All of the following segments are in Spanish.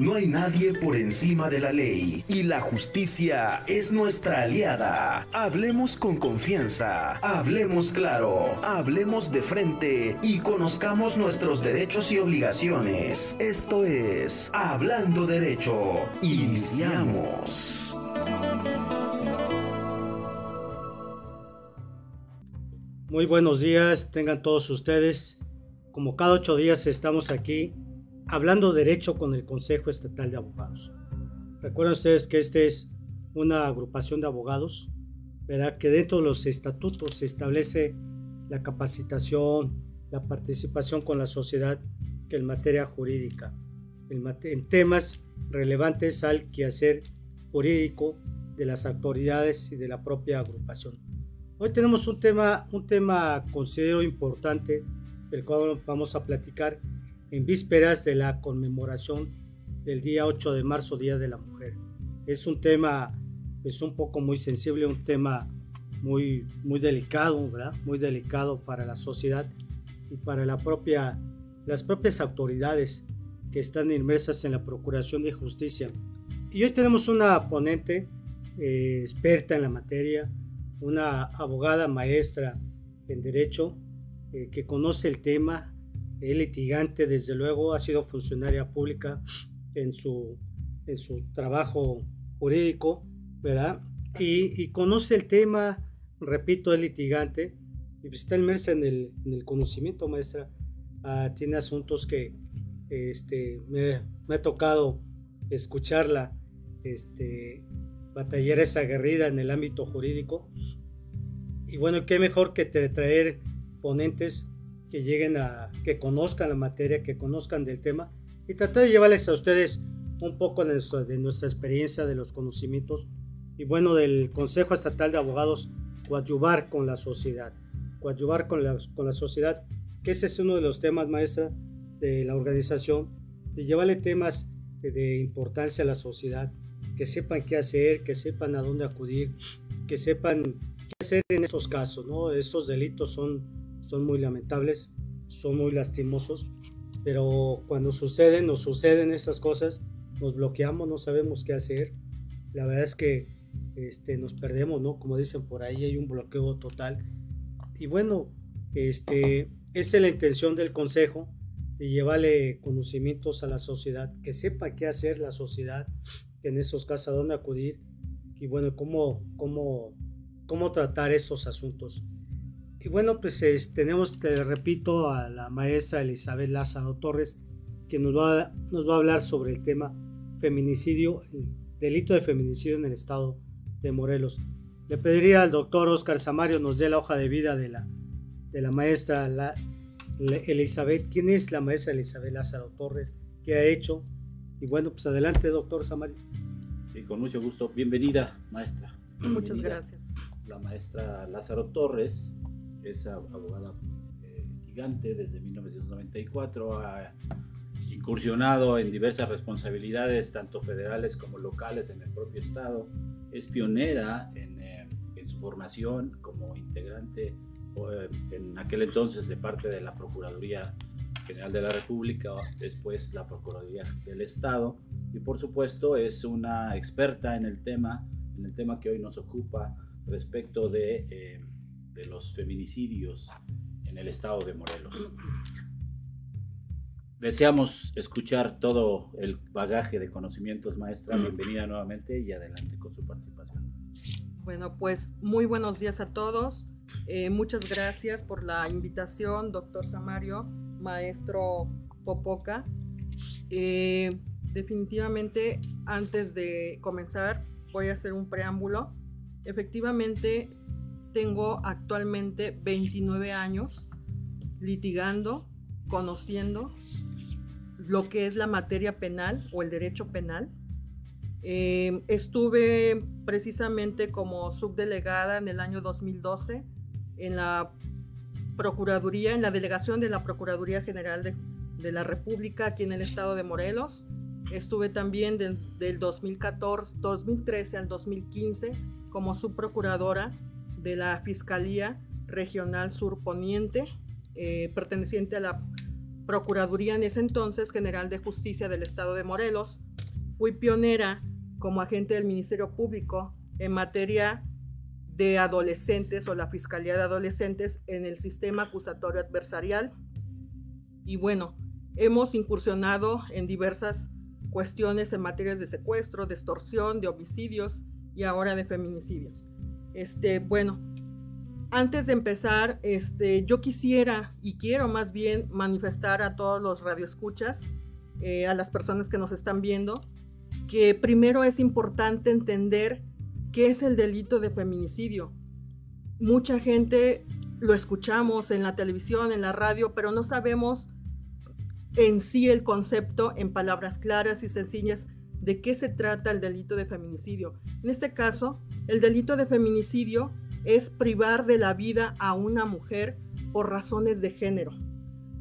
No hay nadie por encima de la ley y la justicia es nuestra aliada. Hablemos con confianza, hablemos claro, hablemos de frente y conozcamos nuestros derechos y obligaciones. Esto es Hablando Derecho. Iniciamos. Muy buenos días, tengan todos ustedes. Como cada ocho días estamos aquí hablando derecho con el Consejo Estatal de Abogados. Recuerden ustedes que esta es una agrupación de abogados, verá que dentro de los estatutos se establece la capacitación, la participación con la sociedad que en materia jurídica, en temas relevantes al quehacer jurídico de las autoridades y de la propia agrupación. Hoy tenemos un tema, un tema considero importante, del cual vamos a platicar en vísperas de la conmemoración del día 8 de marzo, Día de la Mujer. Es un tema, es un poco muy sensible, un tema muy, muy delicado, ¿verdad? Muy delicado para la sociedad y para las propias autoridades que están inmersas en la Procuración de Justicia. Y hoy tenemos una ponente eh, experta en la materia, una abogada maestra en Derecho eh, que conoce el tema, es litigante, desde luego, ha sido funcionaria pública en su, en su trabajo jurídico, ¿verdad? Y, conoce el tema, repito, es litigante y pues está inmersa en el, en el conocimiento, maestra. Ah, tiene asuntos que este, me, me, ha tocado escucharla, este, batallar esa aguerrida en el ámbito jurídico. Y bueno, qué mejor que traer ponentes que lleguen a, que conozcan la materia, que conozcan del tema y tratar de llevarles a ustedes un poco de nuestra, experiencia, de los conocimientos y bueno, del Consejo Estatal de Abogados, coadyuvar con la sociedad, coadyuvar con la, con la sociedad, que ese es uno de los temas, maestra, de la organización, de llevarle temas de, de importancia a la sociedad, que sepan qué hacer, que sepan a dónde acudir, que sepan qué hacer en estos casos, ¿no? Estos delitos son son muy lamentables, son muy lastimosos, pero cuando suceden, nos suceden esas cosas, nos bloqueamos, no sabemos qué hacer. La verdad es que este, nos perdemos, ¿no? Como dicen por ahí, hay un bloqueo total. Y bueno, este, esa es la intención del Consejo, de llevarle conocimientos a la sociedad, que sepa qué hacer la sociedad, en esos casos a dónde acudir y bueno, cómo, cómo, cómo tratar estos asuntos. Y bueno, pues tenemos, te repito, a la maestra Elizabeth Lázaro Torres, que nos va, nos va a hablar sobre el tema feminicidio, el delito de feminicidio en el estado de Morelos. Le pediría al doctor Oscar Samario nos dé la hoja de vida de la, de la maestra la, Elizabeth. ¿Quién es la maestra Elizabeth Lázaro Torres? ¿Qué ha hecho? Y bueno, pues adelante, doctor Samario. Sí, con mucho gusto. Bienvenida, maestra. Muchas gracias. La maestra Lázaro Torres es abogada eh, litigante desde 1994, ha incursionado en diversas responsabilidades, tanto federales como locales en el propio Estado, es pionera en, eh, en su formación como integrante eh, en aquel entonces de parte de la Procuraduría General de la República, después la Procuraduría del Estado, y por supuesto es una experta en el tema, en el tema que hoy nos ocupa respecto de de los feminicidios en el estado de Morelos. Deseamos escuchar todo el bagaje de conocimientos, maestra. Bienvenida nuevamente y adelante con su participación. Bueno, pues muy buenos días a todos. Eh, muchas gracias por la invitación, doctor Samario, maestro Popoca. Eh, definitivamente, antes de comenzar, voy a hacer un preámbulo. Efectivamente, tengo actualmente 29 años litigando, conociendo lo que es la materia penal o el derecho penal. Eh, estuve precisamente como subdelegada en el año 2012 en la Procuraduría, en la delegación de la Procuraduría General de, de la República aquí en el estado de Morelos. Estuve también del 2014, 2013 al 2015 como subprocuradora de la Fiscalía Regional Sur Poniente, eh, perteneciente a la Procuraduría en ese entonces General de Justicia del Estado de Morelos. fui pionera como agente del Ministerio Público en materia de adolescentes o la Fiscalía de Adolescentes en el sistema acusatorio adversarial. Y bueno, hemos incursionado en diversas cuestiones en materias de secuestro, de extorsión, de homicidios y ahora de feminicidios. Este, bueno, antes de empezar, este, yo quisiera y quiero más bien manifestar a todos los radioescuchas, eh, a las personas que nos están viendo, que primero es importante entender qué es el delito de feminicidio. Mucha gente lo escuchamos en la televisión, en la radio, pero no sabemos en sí el concepto en palabras claras y sencillas de qué se trata el delito de feminicidio. En este caso, el delito de feminicidio es privar de la vida a una mujer por razones de género.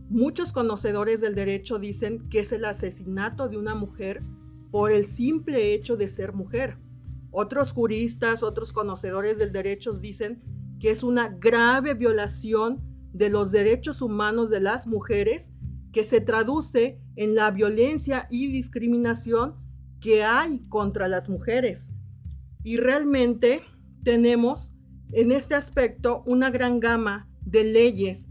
Muchos conocedores del derecho dicen que es el asesinato de una mujer por el simple hecho de ser mujer. Otros juristas, otros conocedores del derecho dicen que es una grave violación de los derechos humanos de las mujeres que se traduce en la violencia y discriminación que hay contra las mujeres. Y realmente tenemos en este aspecto una gran gama de leyes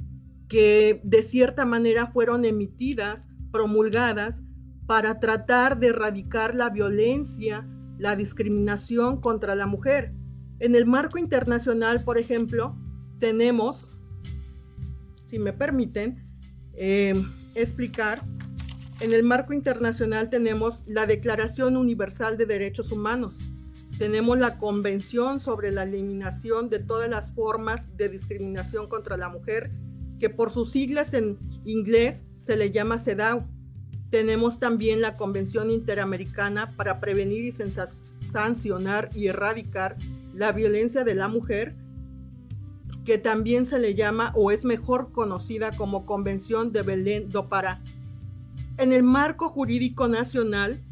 que de cierta manera fueron emitidas, promulgadas, para tratar de erradicar la violencia, la discriminación contra la mujer. En el marco internacional, por ejemplo, tenemos, si me permiten, eh, explicar, en el marco internacional tenemos la Declaración Universal de Derechos Humanos, tenemos la Convención sobre la Eliminación de todas las formas de discriminación contra la mujer, que por sus siglas en inglés se le llama CEDAW. Tenemos también la Convención Interamericana para prevenir y sancionar y erradicar la violencia de la mujer, que también se le llama o es mejor conocida como Convención de Belén do Pará. En el marco jurídico nacional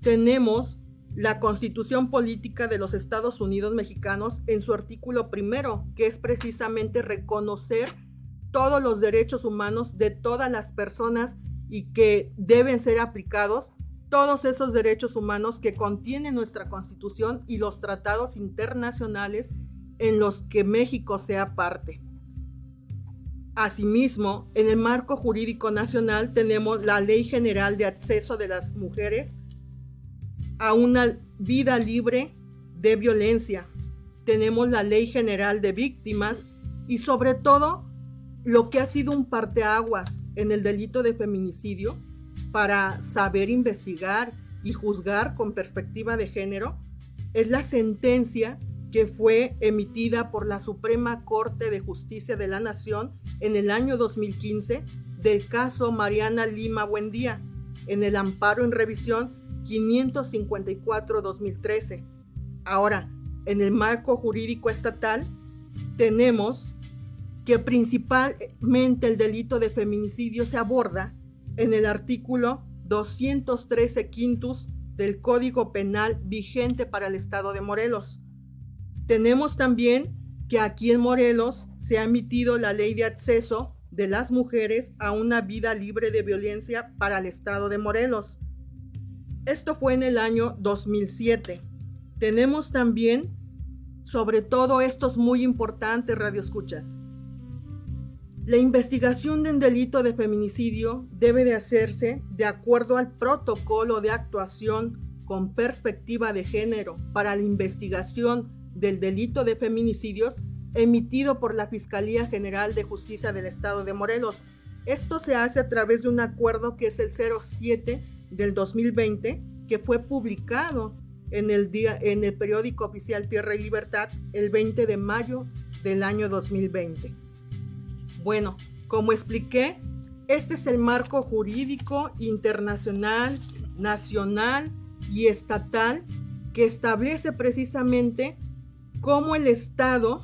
tenemos la Constitución Política de los Estados Unidos Mexicanos en su artículo primero, que es precisamente reconocer todos los derechos humanos de todas las personas y que deben ser aplicados todos esos derechos humanos que contiene nuestra Constitución y los tratados internacionales en los que México sea parte. Asimismo, en el marco jurídico nacional tenemos la Ley General de Acceso de las Mujeres a una vida libre de violencia. Tenemos la Ley General de Víctimas y sobre todo lo que ha sido un parteaguas en el delito de feminicidio para saber investigar y juzgar con perspectiva de género es la sentencia que fue emitida por la Suprema Corte de Justicia de la Nación en el año 2015 del caso Mariana Lima Buendía en el amparo en revisión 554-2013. Ahora, en el marco jurídico estatal, tenemos que principalmente el delito de feminicidio se aborda en el artículo 213 quintus del Código Penal vigente para el Estado de Morelos. Tenemos también que aquí en Morelos se ha emitido la ley de acceso de las mujeres a una vida libre de violencia para el Estado de Morelos, esto fue en el año 2007. Tenemos también, sobre todo estos muy importantes radioescuchas. La investigación del delito de feminicidio debe de hacerse de acuerdo al protocolo de actuación con perspectiva de género para la investigación del delito de feminicidios emitido por la Fiscalía General de Justicia del Estado de Morelos. Esto se hace a través de un acuerdo que es el 07 del 2020 que fue publicado en el, día, en el periódico oficial Tierra y Libertad el 20 de mayo del año 2020. Bueno, como expliqué, este es el marco jurídico internacional, nacional y estatal que establece precisamente cómo el Estado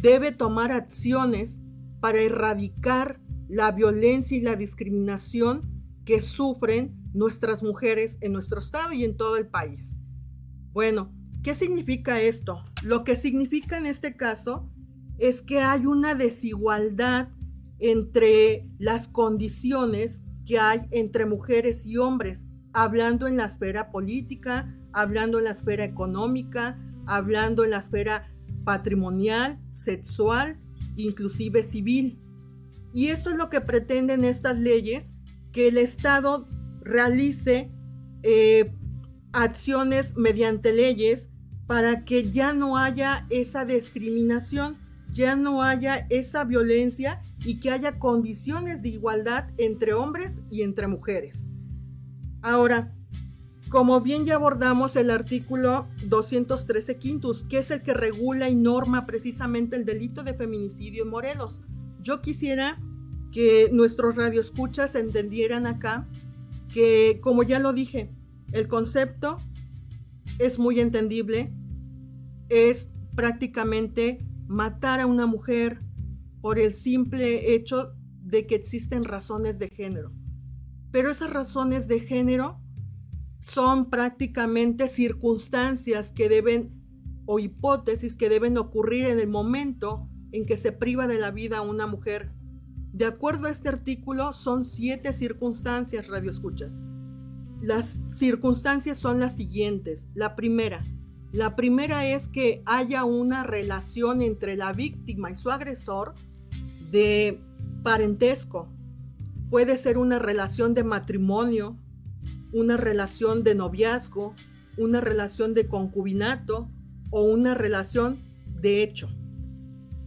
debe tomar acciones para erradicar la violencia y la discriminación que sufren nuestras mujeres en nuestro estado y en todo el país. Bueno, ¿qué significa esto? Lo que significa en este caso es que hay una desigualdad entre las condiciones que hay entre mujeres y hombres hablando en la esfera política, hablando en la esfera económica, hablando en la esfera patrimonial, sexual, inclusive civil. Y eso es lo que pretenden estas leyes, que el Estado realice eh, acciones mediante leyes para que ya no haya esa discriminación, ya no haya esa violencia y que haya condiciones de igualdad entre hombres y entre mujeres. Ahora, como bien ya abordamos el artículo 213 quintus, que es el que regula y norma precisamente el delito de feminicidio en Morelos, yo quisiera que nuestros radioescuchas entendieran acá que, como ya lo dije, el concepto es muy entendible, es prácticamente matar a una mujer por el simple hecho de que existen razones de género. Pero esas razones de género son prácticamente circunstancias que deben o hipótesis que deben ocurrir en el momento en que se priva de la vida a una mujer. De acuerdo a este artículo, son siete circunstancias, radio escuchas. Las circunstancias son las siguientes. La primera, la primera es que haya una relación entre la víctima y su agresor de parentesco. Puede ser una relación de matrimonio, una relación de noviazgo, una relación de concubinato o una relación de hecho.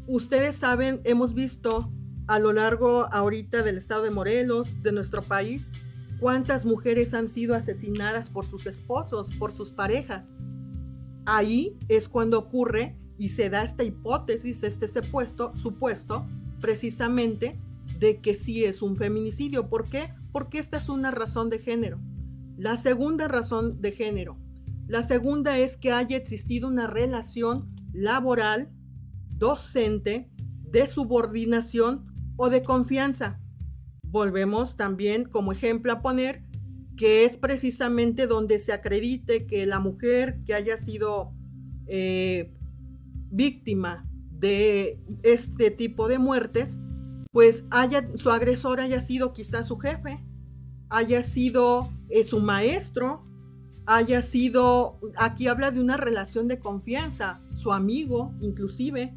Ustedes saben, hemos visto a lo largo ahorita del estado de Morelos, de nuestro país, cuántas mujeres han sido asesinadas por sus esposos, por sus parejas. Ahí es cuando ocurre y se da esta hipótesis, este supuesto, supuesto, precisamente de que sí es un feminicidio. ¿Por qué? Porque esta es una razón de género. La segunda razón de género. La segunda es que haya existido una relación laboral, docente, de subordinación o de confianza volvemos también como ejemplo a poner que es precisamente donde se acredite que la mujer que haya sido eh, víctima de este tipo de muertes, pues haya, su agresor haya sido quizás su jefe, haya sido eh, su maestro, haya sido, aquí habla de una relación de confianza, su amigo inclusive.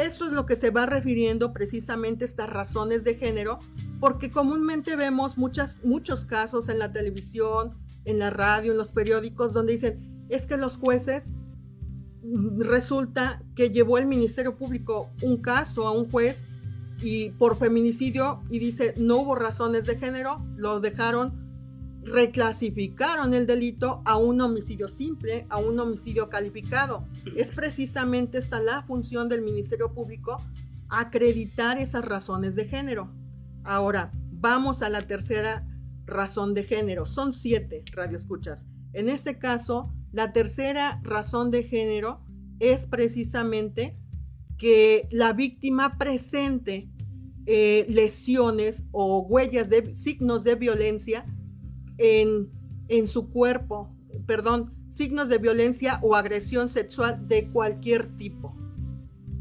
Eso es lo que se va refiriendo precisamente estas razones de género porque comúnmente vemos muchas, muchos casos en la televisión, en la radio, en los periódicos, donde dicen, es que los jueces mm, resulta que llevó el Ministerio Público un caso a un juez y por feminicidio y dice no hubo razones de género, lo dejaron, reclasificaron el delito a un homicidio simple, a un homicidio calificado. Es precisamente esta la función del Ministerio Público, acreditar esas razones de género. Ahora, vamos a la tercera razón de género. Son siete radioescuchas. En este caso, la tercera razón de género es precisamente que la víctima presente eh, lesiones o huellas de signos de violencia en, en su cuerpo, perdón, signos de violencia o agresión sexual de cualquier tipo.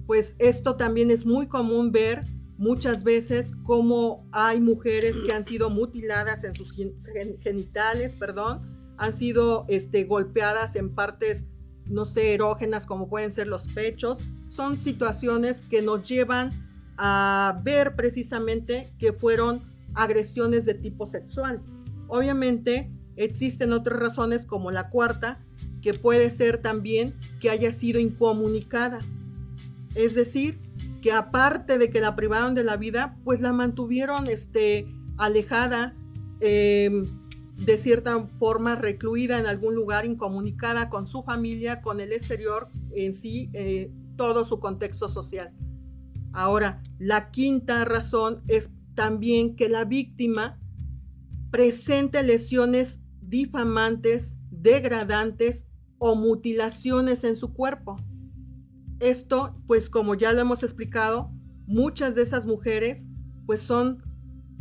Pues esto también es muy común ver muchas veces como hay mujeres que han sido mutiladas en sus genitales, perdón, han sido este, golpeadas en partes, no sé, erógenas como pueden ser los pechos. Son situaciones que nos llevan a ver precisamente que fueron agresiones de tipo sexual. Obviamente existen otras razones como la cuarta, que puede ser también que haya sido incomunicada. Es decir, que aparte de que la privaron de la vida, pues la mantuvieron este, alejada, em, de cierta forma recluida en algún lugar, incomunicada con su familia, con el exterior en sí, eh, todo su contexto social. Ahora, la quinta razón es también que la víctima presente lesiones difamantes, degradantes o mutilaciones en su cuerpo. Esto, pues como ya lo hemos explicado, muchas de esas mujeres pues son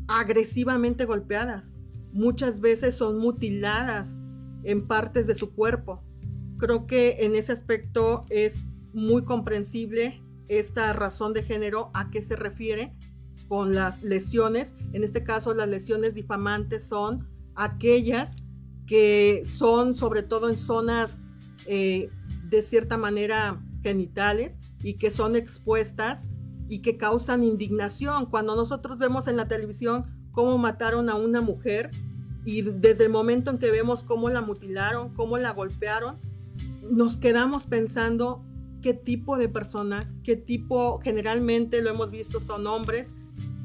agresivamente golpeadas. Muchas veces son mutiladas en partes de su cuerpo. Creo que en ese aspecto es muy comprensible esta razón de género a qué se refiere con las lesiones. En este caso, las lesiones difamantes son aquellas que son sobre todo en zonas eh, de cierta manera genitales y que son expuestas y que causan indignación. Cuando nosotros vemos en la televisión cómo mataron a una mujer y desde el momento en que vemos cómo la mutilaron, cómo la golpearon, nos quedamos pensando qué tipo de persona, qué tipo, generalmente lo hemos visto, son hombres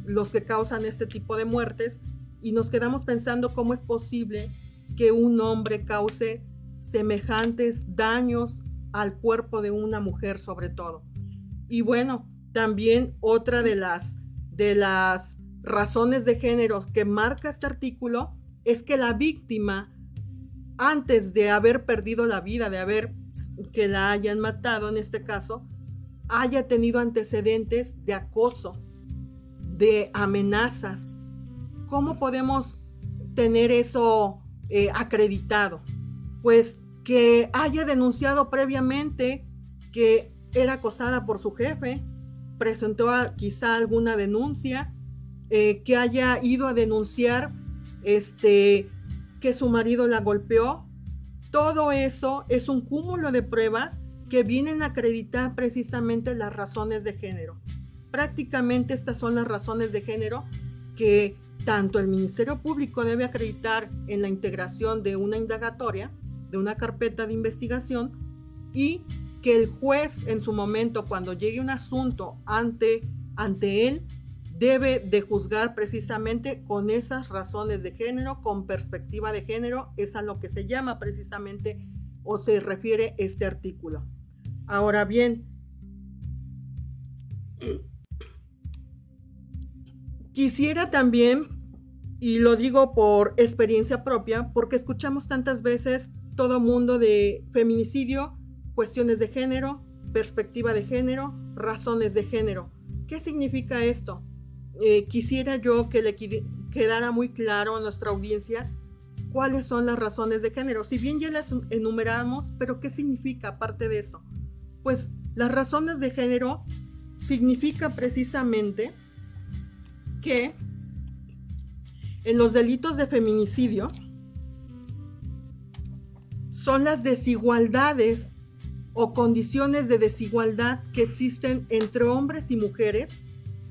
los que causan este tipo de muertes y nos quedamos pensando cómo es posible que un hombre cause semejantes daños al cuerpo de una mujer sobre todo. Y bueno, también otra de las de las razones de género que marca este artículo es que la víctima antes de haber perdido la vida, de haber que la hayan matado en este caso, haya tenido antecedentes de acoso, de amenazas. ¿Cómo podemos tener eso eh, acreditado? Pues que haya denunciado previamente que era acosada por su jefe, presentó quizá alguna denuncia, eh, que haya ido a denunciar este, que su marido la golpeó. Todo eso es un cúmulo de pruebas que vienen a acreditar precisamente las razones de género. Prácticamente estas son las razones de género que tanto el Ministerio Público debe acreditar en la integración de una indagatoria, de una carpeta de investigación, y que el juez en su momento, cuando llegue un asunto ante, ante él, debe de juzgar precisamente con esas razones de género, con perspectiva de género, es a lo que se llama precisamente o se refiere este artículo. Ahora bien, Quisiera también, y lo digo por experiencia propia, porque escuchamos tantas veces todo mundo de feminicidio, cuestiones de género, perspectiva de género, razones de género. ¿Qué significa esto? Eh, quisiera yo que le quedara muy claro a nuestra audiencia cuáles son las razones de género. Si bien ya las enumeramos, pero ¿qué significa aparte de eso? Pues las razones de género significa precisamente que en los delitos de feminicidio son las desigualdades o condiciones de desigualdad que existen entre hombres y mujeres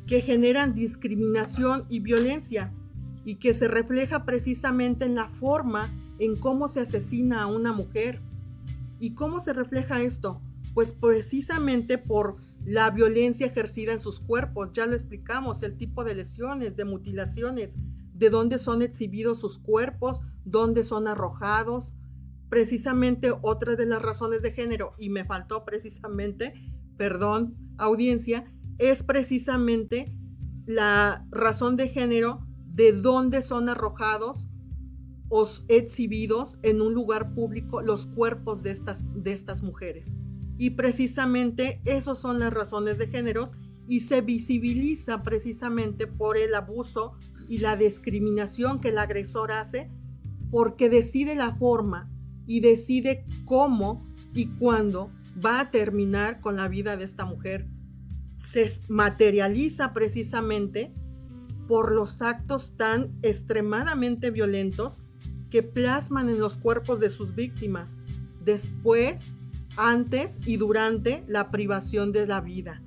que generan discriminación y violencia y que se refleja precisamente en la forma en cómo se asesina a una mujer. ¿Y cómo se refleja esto? Pues precisamente por la violencia ejercida en sus cuerpos, ya lo explicamos, el tipo de lesiones, de mutilaciones, de dónde son exhibidos sus cuerpos, dónde son arrojados. Precisamente otra de las razones de género, y me faltó precisamente, perdón, audiencia, es precisamente la razón de género de dónde son arrojados o exhibidos en un lugar público los cuerpos de estas, de estas mujeres. Y precisamente esas son las razones de género y se visibiliza precisamente por el abuso y la discriminación que el agresor hace porque decide la forma y decide cómo y cuándo va a terminar con la vida de esta mujer. Se materializa precisamente por los actos tan extremadamente violentos que plasman en los cuerpos de sus víctimas. Después antes y durante la privación de la vida.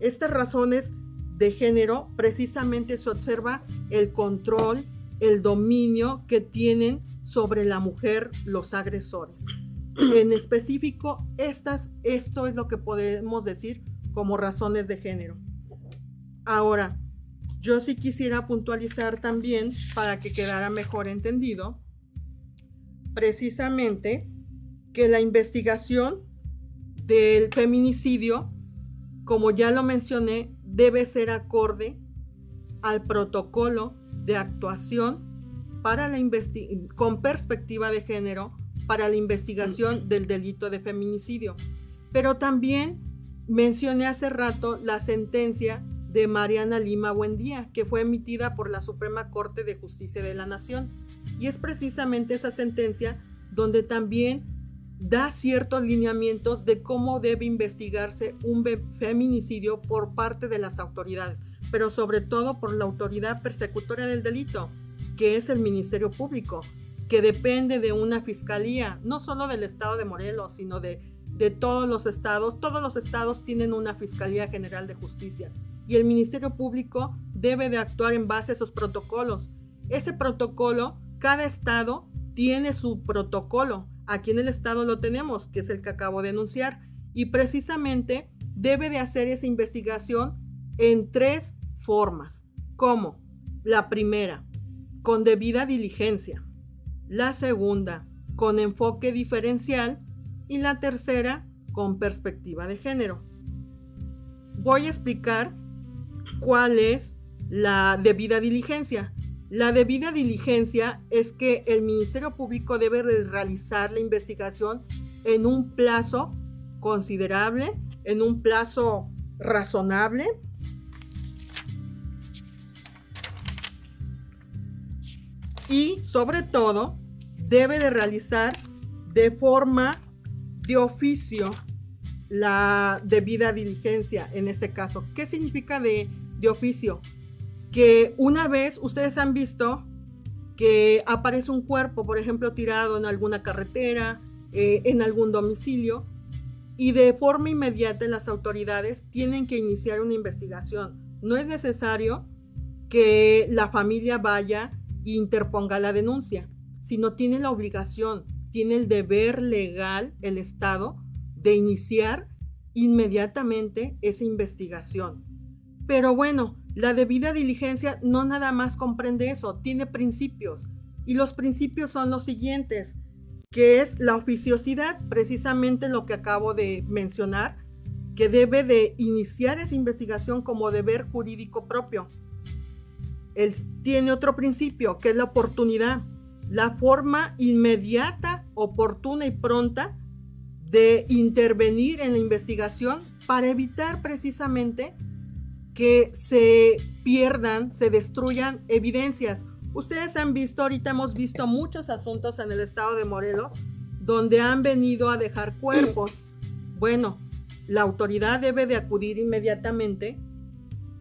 Estas razones de género precisamente se observa el control, el dominio que tienen sobre la mujer los agresores. En específico, estas, esto es lo que podemos decir como razones de género. Ahora, yo sí quisiera puntualizar también para que quedara mejor entendido, precisamente que la investigación del feminicidio, como ya lo mencioné, debe ser acorde al protocolo de actuación para la con perspectiva de género para la investigación del delito de feminicidio. Pero también mencioné hace rato la sentencia de Mariana Lima Buendía, que fue emitida por la Suprema Corte de Justicia de la Nación. Y es precisamente esa sentencia donde también da ciertos lineamientos de cómo debe investigarse un feminicidio por parte de las autoridades, pero sobre todo por la autoridad persecutoria del delito, que es el Ministerio Público. que depende de una fiscalía, no solo del estado de Morelos, sino de, todos los estados. Todos los estados tienen una Fiscalía General de Justicia y el Ministerio Público debe de actuar en base a esos protocolos. Ese protocolo, cada estado tiene su protocolo. Aquí en el estado lo tenemos, que es el que acabo de anunciar, y precisamente debe de hacer esa investigación en tres formas. ¿Cómo? La primera, con debida diligencia. La segunda, con enfoque diferencial. Y la tercera, con perspectiva de género. Voy a explicar cuál es la debida diligencia. La debida diligencia es que el Ministerio Público debe realizar la investigación en un plazo considerable, en un plazo razonable y sobre todo debe de realizar de forma de oficio la debida diligencia en este caso. ¿Qué significa de, de oficio? Que una vez ustedes han visto que aparece un cuerpo, por ejemplo, tirado en alguna carretera, eh, en algún domicilio, y de forma inmediata las autoridades tienen que iniciar una investigación. No es necesario que la familia vaya interponga la denuncia, sino tiene la obligación, tiene el deber legal el Estado de iniciar inmediatamente esa investigación. Pero bueno, la debida diligencia no nada más comprende eso, tiene principios. Y los principios son los siguientes, que es la oficiosidad, precisamente lo que acabo de mencionar, que debe de iniciar esa investigación como deber jurídico propio. Él tiene otro principio, que es la oportunidad, la forma inmediata, oportuna y pronta de intervenir en la investigación para evitar precisamente que se pierdan, se destruyan evidencias. Ustedes han visto, ahorita hemos visto muchos asuntos en el estado de Morelos donde han venido a dejar cuerpos. Bueno, la autoridad debe de acudir inmediatamente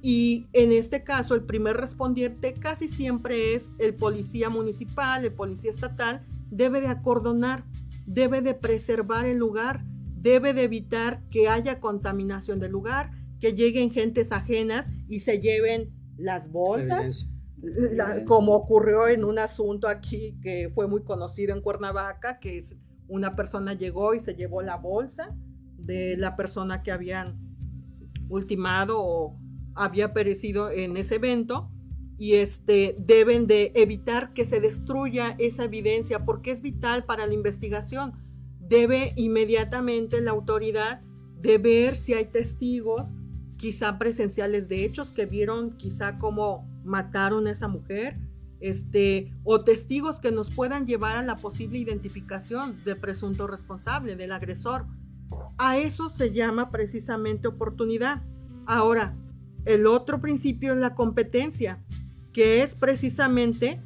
y en este caso, el primer respondiente casi siempre es el policía municipal, el policía estatal, debe de acordonar, debe de preservar el lugar, debe de evitar que haya contaminación del lugar, que lleguen gentes ajenas y se lleven las bolsas, como ocurrió en un asunto aquí que fue muy conocido en Cuernavaca, que es una persona llegó y se llevó la bolsa de la persona que habían ultimado o había perecido en ese evento y este, deben de evitar que se destruya esa evidencia porque es vital para la investigación. Debe inmediatamente la autoridad de ver si hay testigos, quizá presenciales de hechos que vieron quizá cómo mataron a esa mujer, este, o testigos que nos puedan llevar a la posible identificación del presunto responsable, del agresor. A eso se llama precisamente oportunidad. Ahora, el otro principio es la competencia, que es precisamente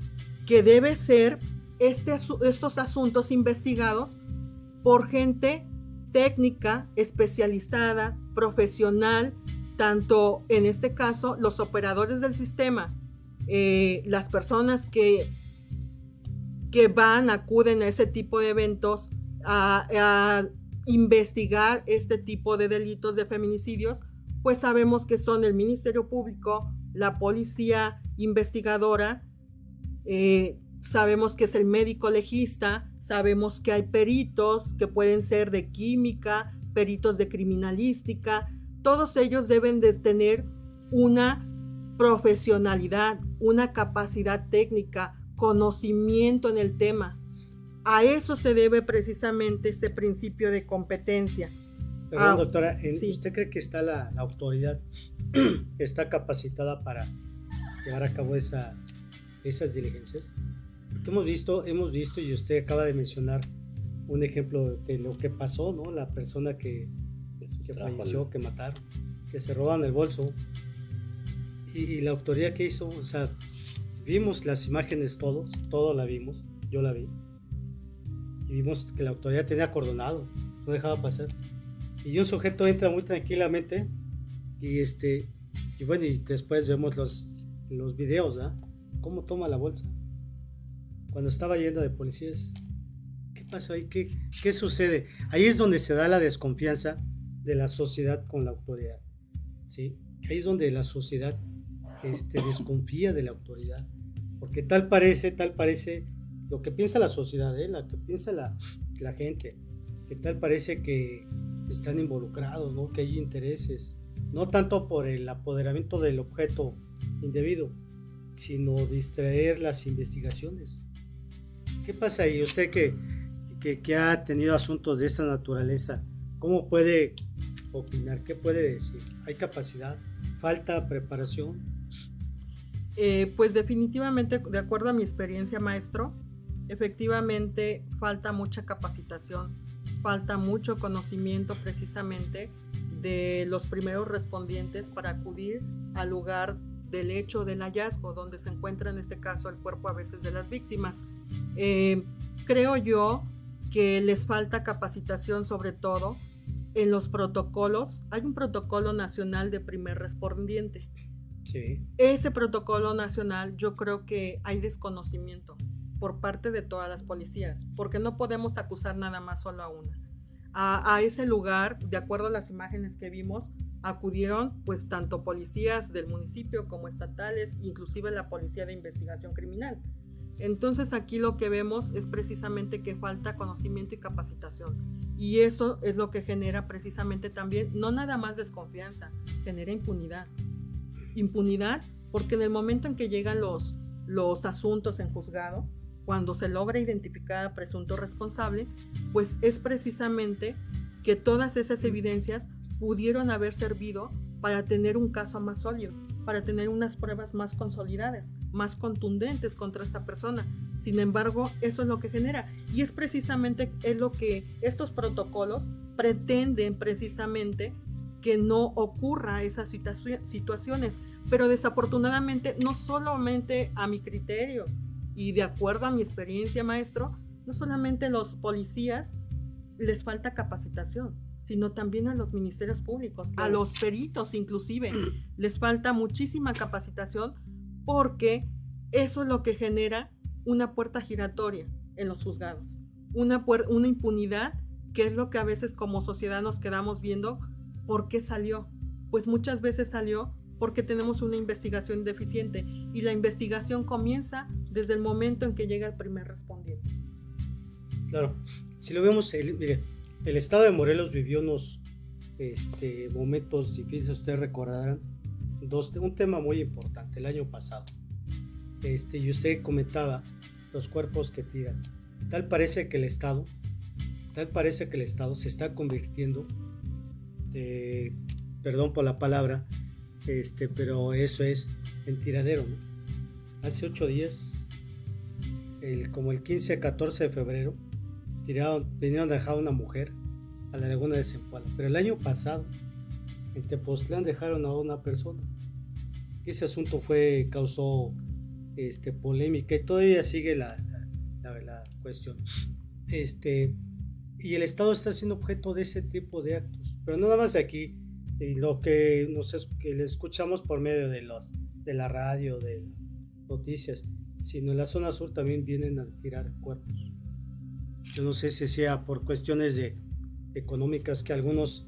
que debe ser este, estos asuntos investigados por gente técnica, especializada, profesional, tanto en este caso los operadores del sistema, eh, las personas que, que van, acuden a ese tipo de eventos a, investigar este tipo de delitos de feminicidios, pues sabemos que son el Ministerio Público, la Policía Investigadora, eh, sabemos que es el médico legista, sabemos que hay peritos que pueden ser de química, peritos de criminalística, todos ellos deben de tener una profesionalidad, una capacidad técnica, conocimiento en el tema. A eso se debe precisamente este principio de competencia. Perdón, ah, doctora, ¿usted cree que está la, autoridad que está capacitada para llevar a cabo esa, esas diligencias? Porque hemos visto, hemos visto, y usted acaba de mencionar un ejemplo de lo que pasó, ¿no? La persona que, que falleció, que mataron, que se roban el bolso. Y, y, la autoridad que hizo, o sea, vimos las imágenes todos, todos la vimos, yo la vi. Y vimos que la autoridad tenía acordonado, no dejaba pasar y un sujeto entra muy tranquilamente y este y bueno y después vemos los los videos ¿ah? cómo toma la bolsa cuando estaba yendo de policías. ¿Qué pasó ahí? ¿Qué, ¿Qué sucede? Ahí es donde se da la desconfianza de la sociedad con la autoridad. ¿sí? Ahí es donde la sociedad este, desconfía de la autoridad. Porque tal parece, tal parece lo que piensa la sociedad, ¿eh? lo que piensa la, la gente, que tal parece que están involucrados, ¿no? que hay intereses, no tanto por el apoderamiento del objeto indebido, sino distraer las investigaciones. ¿Qué pasa ahí? Usted que, que, que ha tenido asuntos de esa naturaleza, ¿cómo puede opinar? ¿Qué puede decir? ¿Hay capacidad? ¿Falta preparación? Eh, pues definitivamente, de acuerdo a mi experiencia, maestro, efectivamente falta mucha capacitación, falta mucho conocimiento precisamente de los primeros respondientes para acudir al lugar del hecho del hallazgo, donde se encuentra en este caso el cuerpo a veces de las víctimas. Eh, creo yo que les falta capacitación sobre todo en los protocolos. Hay un protocolo nacional de primer respondiente. Sí. Ese protocolo nacional yo creo que hay desconocimiento por parte de todas las policías, porque no podemos acusar nada más solo a una. A, a, ese lugar, de acuerdo a las imágenes que vimos, acudieron pues tanto policías del municipio como estatales, inclusive la policía de investigación criminal. Entonces aquí lo que vemos es precisamente que falta conocimiento y capacitación. Y eso es lo que genera precisamente también, no nada más desconfianza, genera impunidad. Impunidad porque en el momento en que llegan los, los asuntos en juzgado, cuando se logra identificar a presunto responsable, pues es precisamente que todas esas evidencias pudieron haber servido para tener un caso más sólido, para tener unas pruebas más consolidadas, más contundentes contra esa persona. Sin embargo, eso es lo que genera. Y es precisamente es lo que estos protocolos pretenden precisamente que no ocurra esas situaciones, pero desafortunadamente no solamente a mi criterio y de acuerdo a mi experiencia, maestro, no solamente los policías les falta capacitación, sino también a los ministerios públicos, a los peritos inclusive. Les falta muchísima capacitación porque eso es lo que genera una puerta giratoria en los juzgados, una, una impunidad que es lo que a veces como sociedad nos quedamos viendo. ¿Por qué salió? Pues muchas veces salió porque tenemos una investigación deficiente y la investigación comienza desde el momento en que llega el primer respondiente. Claro, si lo vemos, el, mire, el estado de Morelos vivió unos este, momentos difíciles, ustedes recordarán, un tema muy importante el año pasado. Este, y usted comentaba los cuerpos que tiran. Tal parece que el Estado, tal parece que el Estado se está convirtiendo, eh, perdón por la palabra, este, pero eso es en tiradero. Hace ocho días, como el 15 14 de febrero, tiraron, vinieron a dejar a una mujer a la laguna de Zempoala. Pero el año pasado, en Tepoztlán dejaron a una persona. Ese asunto fue, causó este, polémica y todavía sigue la, la, la, cuestión. Este, y el Estado está siendo objeto de ese tipo de actos. Pero no nada más aquí, y lo que, nos es, que le escuchamos por medio de, los, de la radio, de noticias, sino en la zona sur también vienen a tirar cuerpos. Yo no sé si sea por cuestiones de, económicas que algunos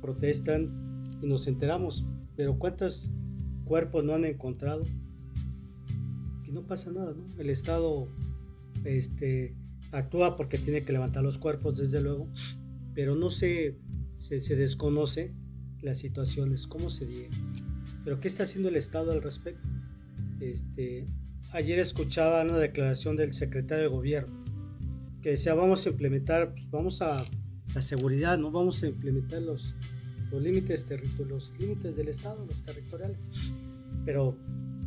protestan y nos enteramos, pero ¿cuántos cuerpos no han encontrado? Que no pasa nada, ¿no? El Estado este, actúa porque tiene que levantar los cuerpos, desde luego, pero no se, se, se desconoce las situaciones, cómo se diga. Pero ¿qué está haciendo el Estado al respecto? Este, ayer escuchaba una declaración del secretario de gobierno que decía vamos a implementar, pues vamos a la seguridad, no vamos a implementar los, los límites los límites del Estado, los territoriales. Pero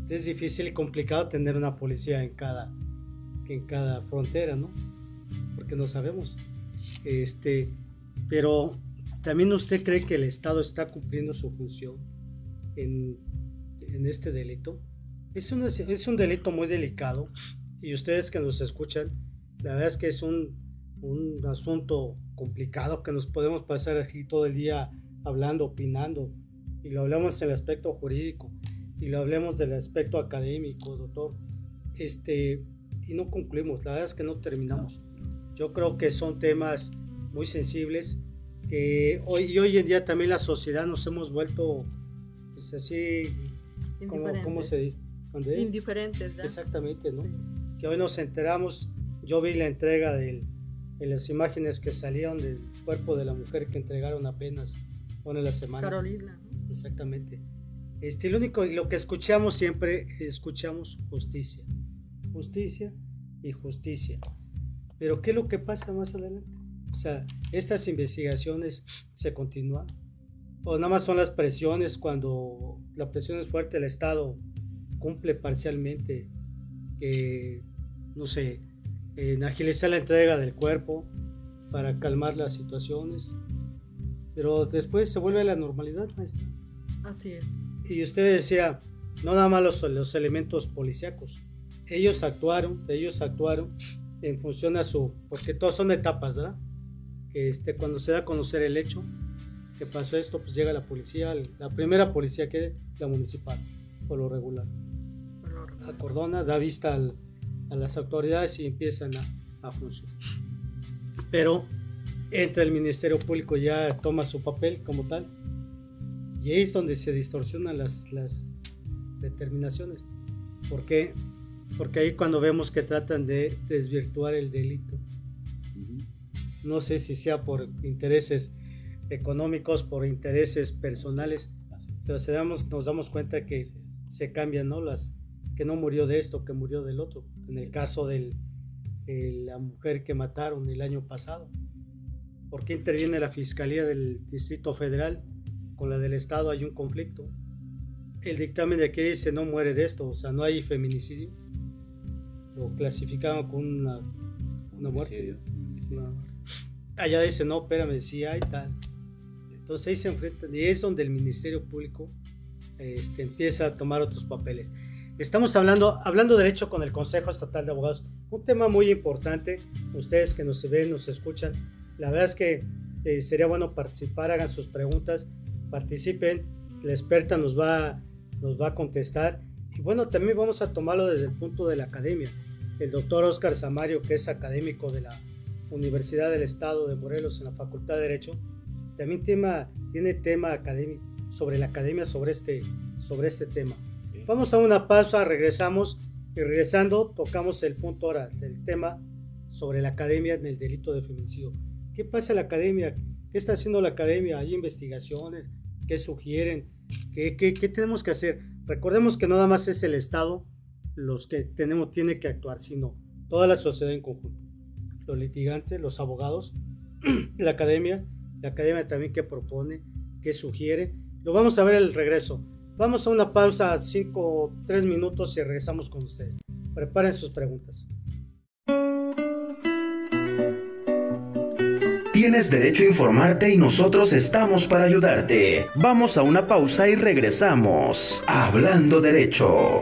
es difícil y complicado tener una policía en cada, en cada frontera, ¿no? Porque no sabemos. Este, pero también usted cree que el Estado está cumpliendo su función en, en este delito. Es un, es un delito muy delicado y ustedes que nos escuchan la verdad es que es un, un asunto complicado que nos podemos pasar aquí todo el día hablando, opinando. Y lo hablamos en el aspecto jurídico y lo hablemos del aspecto académico, doctor. Este, y no concluimos, la verdad es que no terminamos. Yo creo que son temas muy sensibles que hoy, y hoy en día también la sociedad nos hemos vuelto pues así, como, ¿cómo se dice? Indiferentes. ¿ya? Exactamente, ¿no? Que hoy nos enteramos, yo vi la entrega de, las imágenes que salieron del cuerpo de la mujer que entregaron apenas una la semana. Carolina. Exactamente. Este, lo único, lo que escuchamos siempre, escuchamos justicia. Justicia y justicia. Pero ¿qué es lo que pasa más adelante? O sea, estas investigaciones se continúan. O nada más son las presiones cuando la presión es fuerte, el Estado cumple parcialmente, que, no sé, en agilizar la entrega del cuerpo para calmar las situaciones. Pero después se vuelve a la normalidad, maestra. Así es. Y usted decía, no nada más los, los elementos policíacos. Ellos actuaron, ellos actuaron en función a su, porque todos son etapas, ¿verdad? Este, cuando se da a conocer el hecho que pasó esto, pues llega la policía, la primera policía que la municipal, por lo regular acordona, da vista a las autoridades y empiezan a, funcionar. Pero entra el Ministerio Público ya toma su papel como tal y ahí es donde se distorsionan las, las determinaciones. ¿Por qué? Porque ahí cuando vemos que tratan de desvirtuar el delito. No sé si sea por intereses económicos, por intereses personales, pero se damos, nos damos cuenta que se cambian ¿no? las, que no murió de esto, que murió del otro. En el caso de la mujer que mataron el año pasado. ¿Por qué interviene la Fiscalía del Distrito Federal? Con la del Estado hay un conflicto. El dictamen de aquí dice no muere de esto, o sea, no hay feminicidio. Lo clasificaban con una, una muerte. Allá dice no, espérame, sí hay tal. Entonces ahí se enfrentan y es donde el Ministerio Público este, empieza a tomar otros papeles. Estamos hablando, hablando derecho con el Consejo Estatal de Abogados, un tema muy importante. Ustedes que nos ven, nos escuchan, la verdad es que eh, sería bueno participar, hagan sus preguntas, participen, la experta nos va, nos va a contestar. Y bueno, también vamos a tomarlo desde el punto de la academia. El doctor Oscar Samario, que es académico de la Universidad del Estado de Morelos en la Facultad de Derecho, también tema, tiene tema académico sobre la academia sobre este, sobre este tema. Vamos a una pausa, regresamos y regresando tocamos el punto ahora del tema sobre la academia en el delito de feminicidio. ¿Qué pasa en la academia? ¿Qué está haciendo la academia? ¿Hay investigaciones? ¿Qué sugieren? ¿Qué, qué, qué tenemos que hacer? Recordemos que no nada más es el Estado los que tenemos, tiene que actuar, sino toda la sociedad en conjunto. Los litigantes, los abogados, la academia, la academia también que propone, que sugiere. Lo vamos a ver el regreso. Vamos a una pausa, 5 3 minutos y regresamos con ustedes. Preparen sus preguntas. Tienes derecho a informarte y nosotros estamos para ayudarte. Vamos a una pausa y regresamos. Hablando derecho.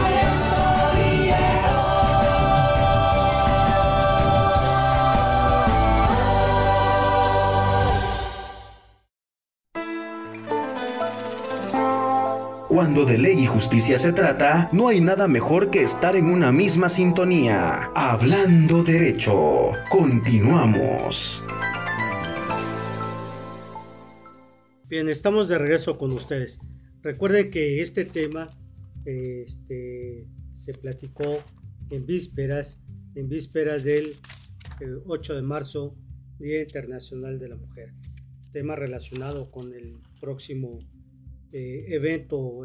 Cuando de ley y justicia se trata, no hay nada mejor que estar en una misma sintonía. Hablando derecho. Continuamos. Bien, estamos de regreso con ustedes. Recuerden que este tema este, se platicó en vísperas, en vísperas del 8 eh, de marzo, Día Internacional de la Mujer. Tema relacionado con el próximo eh, evento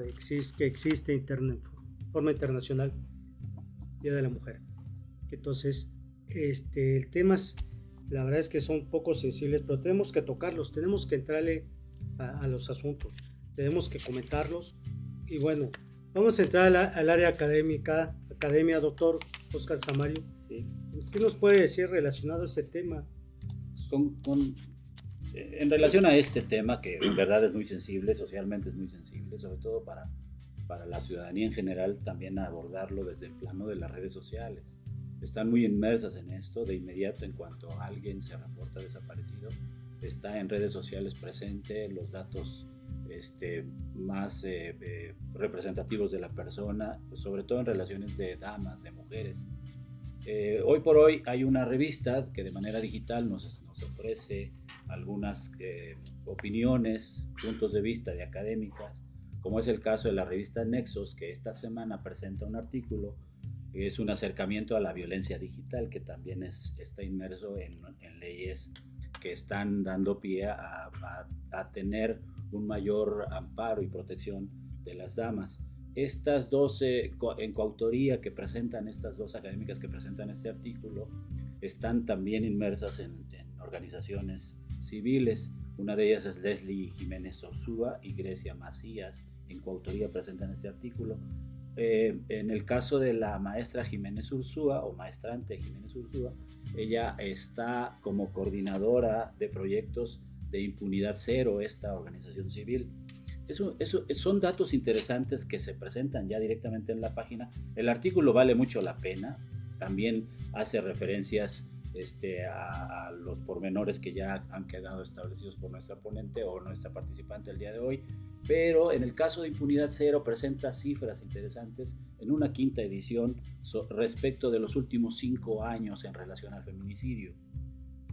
que existe interna, forma internacional, Día de la Mujer. Entonces, este, el temas, la verdad es que son poco sensibles, pero tenemos que tocarlos, tenemos que entrarle a, los asuntos, tenemos que comentarlos. Y bueno, vamos a entrar al área académica, academia, doctor Oscar Samario. ¿Qué nos puede decir relacionado a ese tema? Con, con en relación a este tema, que en verdad es muy sensible, socialmente es muy sensible, sobre todo para, para la ciudadanía en general, también abordarlo desde el plano de las redes sociales. Están muy inmersas en esto, de inmediato en cuanto alguien se reporta desaparecido, está en redes sociales presente los datos este, más eh, eh, representativos de la persona, sobre todo en relaciones de damas, de mujeres. Eh, hoy por hoy hay una revista que de manera digital nos, nos ofrece algunas eh, opiniones, puntos de vista de académicas, como es el caso de la revista Nexos, que esta semana presenta un artículo que es un acercamiento a la violencia digital, que también es, está inmerso en, leyes que están dando pie a, a, tener un mayor amparo y protección de las damas. Estas dos, en coautoría que presentan, estas dos académicas que presentan este artículo, están también inmersas en, en organizaciones civiles. Una de ellas es Leslie Jiménez Orsúa y Grecia Macías. En coautoría presentan este artículo. Eh, en el caso de la maestra Jiménez Ursúa o maestrante Jiménez Ursúa, ella está como coordinadora de proyectos de impunidad cero, esta organización civil. Eso, eso, son datos interesantes que se presentan ya directamente en la página. El artículo vale mucho la pena. También hace referencias este, a, los pormenores que ya han quedado establecidos por nuestra ponente o nuestra participante el día de hoy. Pero en el caso de impunidad cero presenta cifras interesantes en una quinta edición respecto de los últimos cinco años en relación al feminicidio.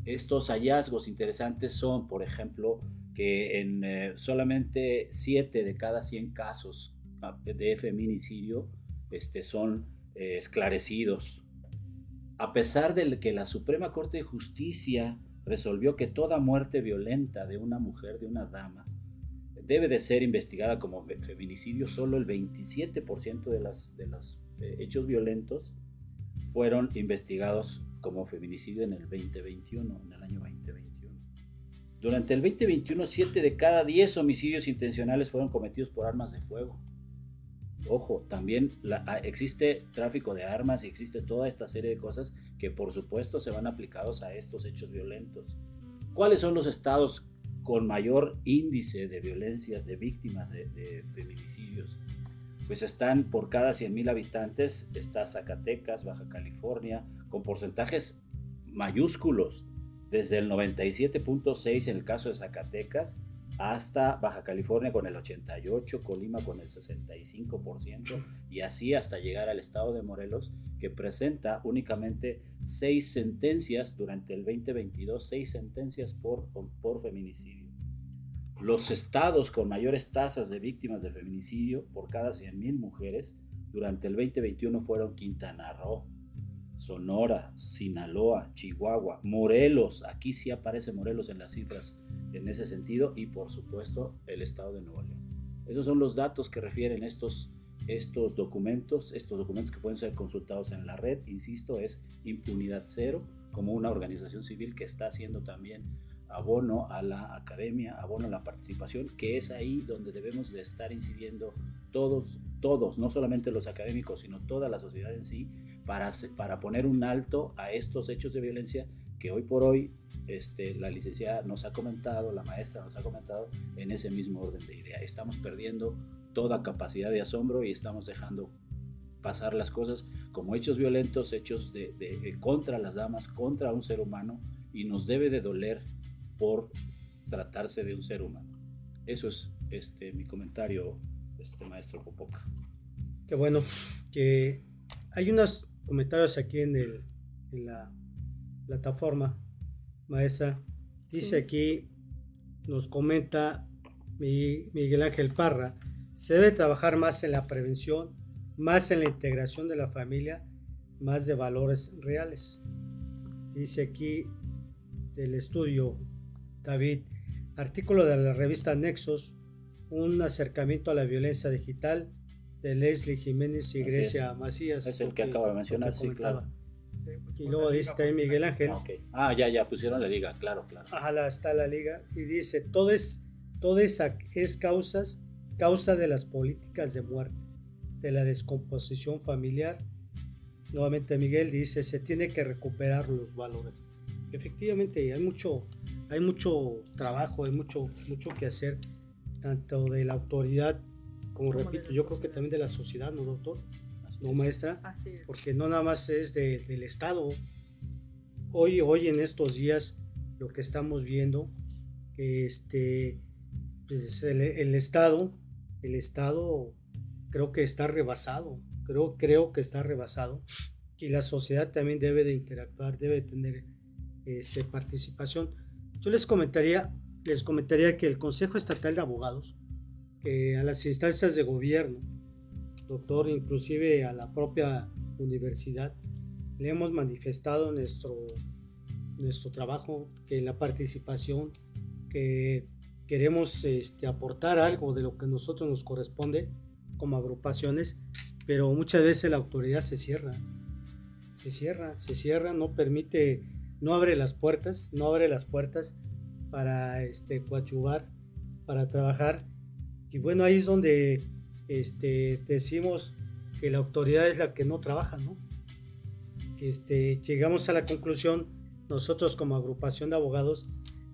Estos hallazgos interesantes son, por ejemplo, que en eh, solamente 7 de cada 100 casos ah, de feminicidio este, son eh, esclarecidos a pesar de que la Suprema Corte de Justicia resolvió que toda muerte violenta de una mujer, de una dama, debe de ser investigada como feminicidio, solo el 27% de, los eh, hechos violentos fueron investigados como feminicidio en el 2021, en el año 2021. Durante el 2021, 7 de cada 10 homicidios intencionales fueron cometidos por armas de fuego. Ojo, también ah, existe tráfico de armas y existe toda esta serie de cosas que por supuesto se van aplicados a estos hechos violentos. ¿Cuáles son los estados con mayor índice de violencias de víctimas de, feminicidios? Pues están por cada 100.000 habitantes, está Zacatecas, Baja California, con porcentajes mayúsculos, desde el 97.6 en el caso de Zacatecas hasta Baja California con el 88, Colima con el 65% y así hasta llegar al estado de Morelos que presenta únicamente seis sentencias durante el 2022, seis sentencias por, por feminicidio. los estados con mayores tasas de víctimas de feminicidio por cada 100.000 mujeres durante el 2021 fueron Quintana Roo, Sonora, Sinaloa, Chihuahua, Morelos, aquí sí aparece Morelos en las cifras en ese sentido, y por supuesto el estado de Nuevo León. Esos son los datos que refieren estos, estos documentos, estos documentos que pueden ser consultados en la red, insisto, es Impunidad Cero, como una organización civil que está haciendo también abono a la academia, abono a la participación, que es ahí donde debemos de estar incidiendo todos, todos, no solamente los académicos, sino toda la sociedad en sí, para, para poner un alto a estos hechos de violencia que hoy por hoy este, la licenciada nos ha comentado, la maestra nos ha comentado en ese mismo orden de idea. Estamos perdiendo toda capacidad de asombro y estamos dejando pasar las cosas como hechos violentos, hechos de, de, contra las damas, contra un ser humano y nos debe de doler por tratarse de un ser humano. Eso es este, mi comentario, este maestro Popoca. Qué bueno, que hay unos comentarios aquí en, el, en la plataforma, maestra. Dice aquí, nos comenta Miguel Ángel Parra, se debe trabajar más en la prevención, más en la integración de la familia, más de valores reales. Dice aquí del estudio David, artículo de la revista Nexos, un acercamiento a la violencia digital de Leslie Jiménez y Grecia Macías. Es el que acabo de mencionar, sí, claro. Y luego dice también Miguel Ángel. Ah, ya, ya, pusieron la liga, claro, claro. Ajá, está la liga. Y dice, todo es, todo es, es causas, causa de las políticas de muerte, de la descomposición familiar. Nuevamente Miguel dice, se tiene que recuperar los valores. Efectivamente, hay mucho, hay mucho trabajo, hay mucho, mucho que hacer, tanto de la autoridad, como repito, yo creo que también de la sociedad, ¿no, doctor? ¿No, maestra? Así es. Porque no nada más es del Estado. Hoy, hoy en estos días, lo que estamos viendo, este, pues el, el, Estado, el Estado creo que está rebasado, creo, creo que está rebasado y la sociedad también debe de interactuar, debe de tener este, participación. Yo les comentaría, les comentaría que el Consejo Estatal de Abogados, que a las instancias de gobierno, doctor, inclusive a la propia universidad, le hemos manifestado nuestro, nuestro trabajo, que la participación, que queremos este, aportar algo de lo que a nosotros nos corresponde como agrupaciones, pero muchas veces la autoridad se cierra, se cierra, se cierra, no permite no abre las puertas, no abre las puertas para este, coachugar, para trabajar. Y bueno, ahí es donde este, decimos que la autoridad es la que no trabaja, ¿no? Este, llegamos a la conclusión, nosotros como agrupación de abogados,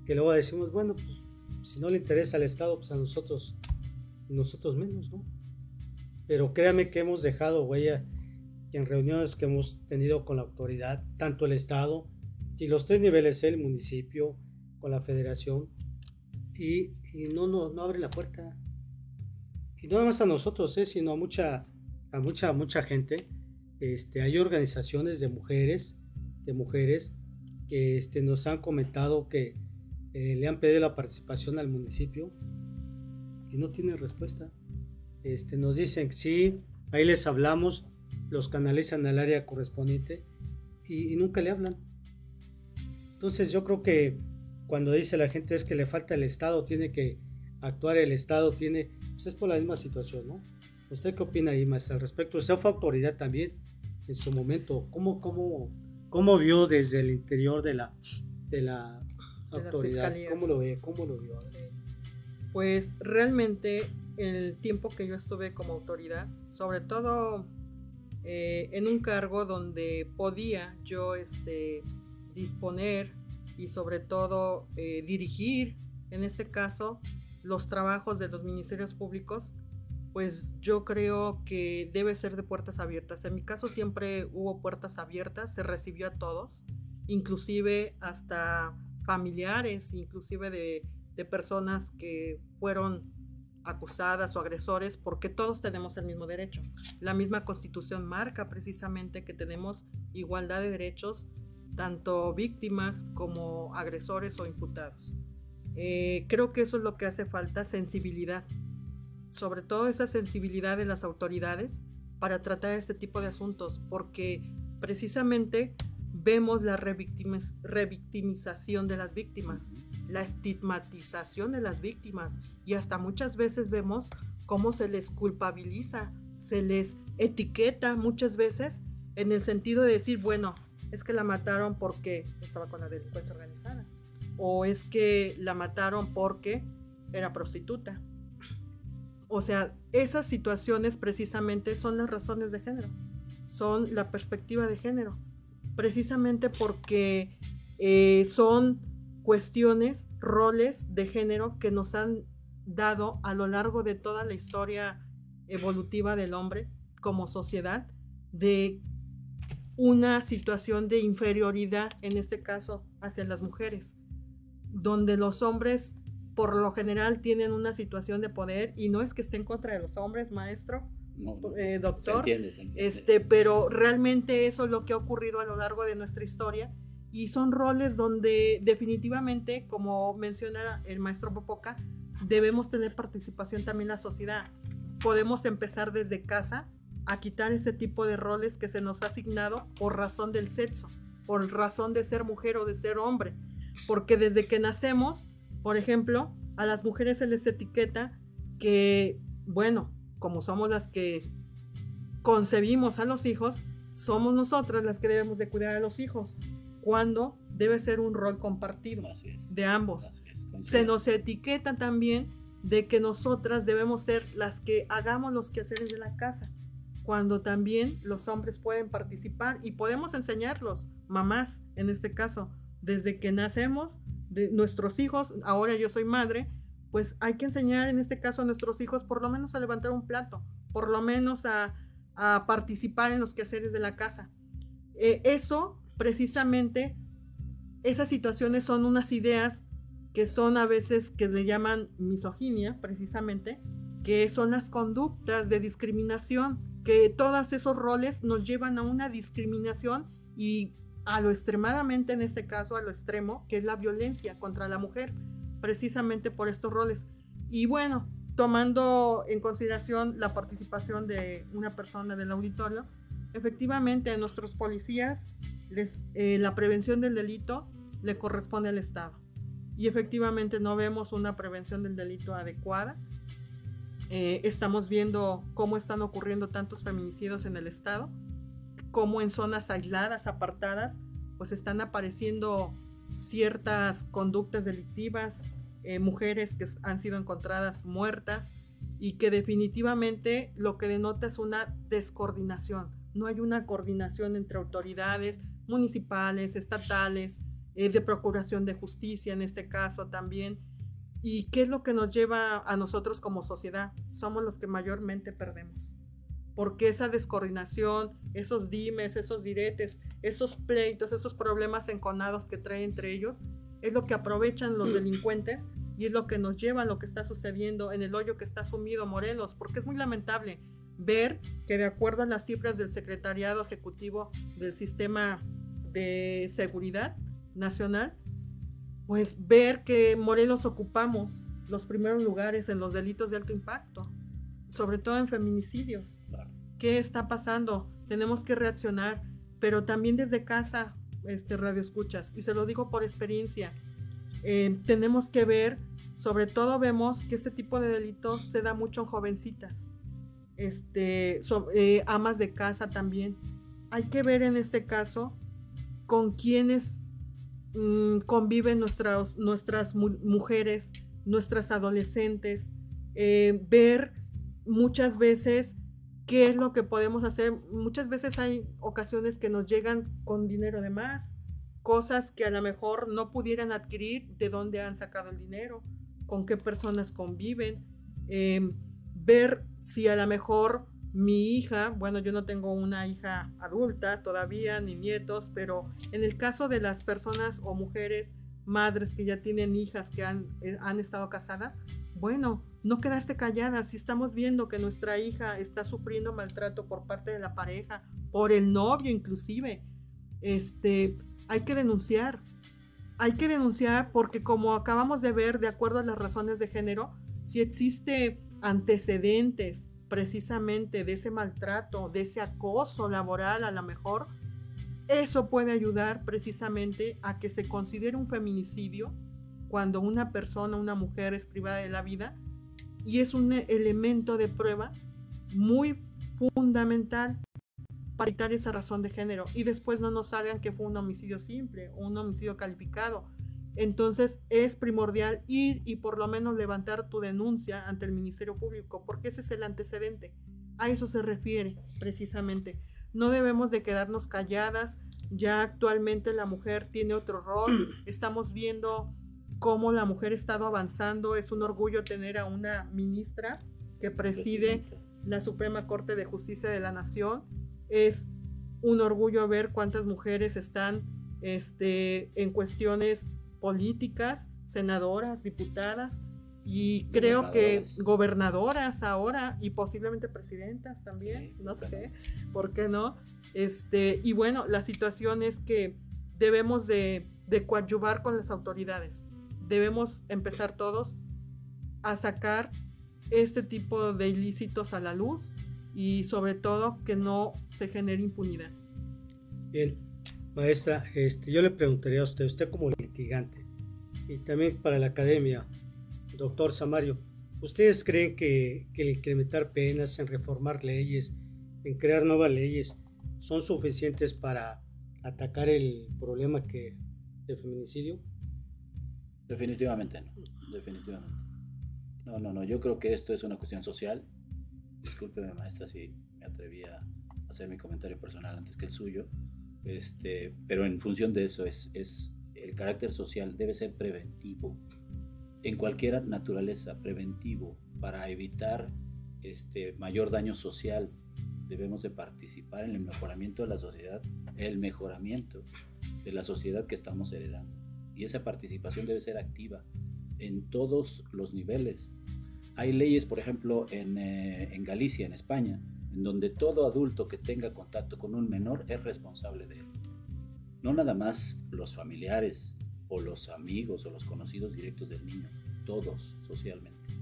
que luego decimos, bueno, pues si no le interesa al Estado, pues a nosotros, nosotros menos, ¿no? Pero créame que hemos dejado huella en reuniones que hemos tenido con la autoridad, tanto el Estado, y los tres niveles, el municipio, con la federación, y, no, no, no abre la puerta. Y no nada más a nosotros, ¿eh? sino a mucha, a mucha, mucha gente. Este, hay organizaciones de mujeres, de mujeres que este, nos han comentado que eh, le han pedido la participación al municipio y no tienen respuesta. Este, nos dicen que sí, ahí les hablamos, los canalizan al área correspondiente y nunca le hablan. Entonces yo creo que cuando dice la gente es que le falta el Estado, tiene que actuar el Estado, tiene, pues es por la misma situación, ¿no? ¿Usted qué opina ahí, más al respecto? Usted fue autoridad también en su momento. ¿Cómo, cómo, cómo vio desde el interior de la, de la autoridad? ¿Cómo lo ve? ¿Cómo lo vio? Pues realmente el tiempo que yo estuve como autoridad, sobre todo eh, en un cargo donde podía yo este, disponer y sobre todo eh, dirigir, en este caso, los trabajos de los ministerios públicos, pues yo creo que debe ser de puertas abiertas. En mi caso siempre hubo puertas abiertas, se recibió a todos, inclusive hasta familiares, inclusive de, personas que fueron acusadas o agresores, porque todos tenemos el mismo derecho. La misma constitución marca precisamente que tenemos igualdad de derechos tanto víctimas como agresores o imputados. Eh, creo que eso es lo que hace falta, sensibilidad. Sobre todo esa sensibilidad de las autoridades para tratar este tipo de asuntos, porque precisamente vemos la revictimización de las víctimas, la estigmatización de las víctimas y hasta muchas veces vemos cómo se les culpabiliza, se les etiqueta muchas veces en el sentido de decir, bueno, es que la mataron porque estaba con la delincuencia organizada o es que la mataron porque era prostituta. O sea, esas situaciones precisamente son las razones de género, son la perspectiva de género, precisamente porque eh, son cuestiones, roles de género que nos han dado a lo largo de toda la historia evolutiva del hombre como sociedad, de una situación de inferioridad, en este caso, hacia las mujeres, donde los hombres por lo general tienen una situación de poder y no es que esté en contra de los hombres, maestro, eh, doctor, este, pero realmente eso es lo que ha ocurrido a lo largo de nuestra historia y son roles donde definitivamente, como menciona el maestro Popoca, debemos tener participación también la sociedad. Podemos empezar desde casa a quitar ese tipo de roles que se nos ha asignado por razón del sexo, por razón de ser mujer o de ser hombre, porque desde que nacemos por ejemplo, a las mujeres se les etiqueta que, bueno, como somos las que concebimos a los hijos, somos nosotras las que debemos de cuidar a los hijos, cuando debe ser un rol compartido de ambos. se nos etiqueta también de que nosotras debemos ser las que hagamos los quehaceres de la casa, cuando también los hombres pueden participar y podemos enseñarlos, mamás en este caso, desde que nacemos de nuestros hijos, ahora yo soy madre, pues hay que enseñar en este caso a nuestros hijos por lo menos a levantar un plato, por lo menos a, participar en los quehaceres de la casa. Eh, eso, precisamente, esas situaciones son unas ideas que son a veces que le llaman misoginia, precisamente, que son las conductas de discriminación, que todos esos roles nos llevan a una discriminación y a lo extremadamente, en este caso, a lo extremo, que es la violencia contra la mujer, precisamente por estos roles. Y bueno, tomando en consideración la participación de una persona del auditorio, efectivamente a nuestros policías eh, la prevención del delito le corresponde al Estado. Y efectivamente no vemos una prevención del delito adecuada. Eh, estamos viendo cómo están ocurriendo tantos feminicidios en el Estado como en zonas aisladas, apartadas, pues están apareciendo ciertas conductas delictivas, eh, mujeres que han sido encontradas muertas y que definitivamente lo que denota es una descoordinación. No hay una coordinación entre autoridades municipales, estatales, eh, de procuración de justicia en este caso también. ¿Y qué es lo que nos lleva a nosotros como sociedad? Somos los que mayormente perdemos porque esa descoordinación, esos dimes, esos diretes, esos pleitos, esos problemas enconados que traen entre ellos, es lo que aprovechan los delincuentes y es lo que nos lleva a lo que está sucediendo en el hoyo que está sumido Morelos, porque es muy lamentable ver que de acuerdo a las cifras del Secretariado Ejecutivo del Sistema de Seguridad Nacional, pues ver que Morelos ocupamos los primeros lugares en los delitos de alto impacto, sobre todo en feminicidios. ¿Qué está pasando? Tenemos que reaccionar, pero también desde casa, este radio escuchas, y se lo digo por experiencia, eh, tenemos que ver, sobre todo vemos que este tipo de delitos se da mucho en jovencitas, este, eh, amas de casa también. Hay que ver en este caso con quienes mm, conviven nuestras, nuestras mujeres, nuestras adolescentes, eh, ver muchas veces ¿Qué es lo que podemos hacer? Muchas veces hay ocasiones que nos llegan con dinero de más, cosas que a lo mejor no pudieran adquirir, de dónde han sacado el dinero, con qué personas conviven, em, ver si a lo mejor mi hija, bueno, yo no tengo una hija adulta todavía, ni nietos, pero en el caso de las personas o mujeres, madres que ya tienen hijas que han, eh, han estado casadas, bueno, no quedarse callada si estamos viendo que nuestra hija está sufriendo maltrato por parte de la pareja, por el novio inclusive. Este, hay que denunciar. hay que denunciar porque como acabamos de ver, de acuerdo a las razones de género, si existe antecedentes precisamente de ese maltrato, de ese acoso laboral a lo mejor, eso puede ayudar precisamente a que se considere un feminicidio cuando una persona, una mujer es privada de la vida y es un elemento de prueba muy fundamental para evitar esa razón de género y después no nos salgan que fue un homicidio simple o un homicidio calificado. Entonces es primordial ir y por lo menos levantar tu denuncia ante el Ministerio Público porque ese es el antecedente. A eso se refiere precisamente. No debemos de quedarnos calladas. Ya actualmente la mujer tiene otro rol. Estamos viendo cómo la mujer ha estado avanzando. Es un orgullo tener a una ministra que preside la Suprema Corte de Justicia de la Nación. Es un orgullo ver cuántas mujeres están este, en cuestiones políticas, senadoras, diputadas y creo que gobernadoras ahora y posiblemente presidentas también, no sé, ¿por qué no? Este, y bueno, la situación es que debemos de, de coadyuvar con las autoridades. Debemos empezar todos a sacar este tipo de ilícitos a la luz y sobre todo que no se genere impunidad. Bien, maestra, este, yo le preguntaría a usted, usted como litigante y también para la academia, doctor Samario, ¿ustedes creen que, el incrementar penas, en reformar leyes, en crear nuevas leyes, son suficientes para atacar el problema que del feminicidio? Definitivamente no, definitivamente. No, no, no, yo creo que esto es una cuestión social. Discúlpeme, maestra, si me atreví a hacer mi comentario personal antes que el suyo. Este, pero en función de eso es, es el carácter social debe ser preventivo. En cualquier naturaleza, preventivo, para evitar este mayor daño social. Debemos de participar en el mejoramiento de la sociedad, el mejoramiento de la sociedad que estamos heredando. Y esa participación debe ser activa en todos los niveles. Hay leyes, por ejemplo, en, eh, en Galicia, en España, en donde todo adulto que tenga contacto con un menor es responsable de él. No nada más los familiares o los amigos o los conocidos directos del niño, todos socialmente.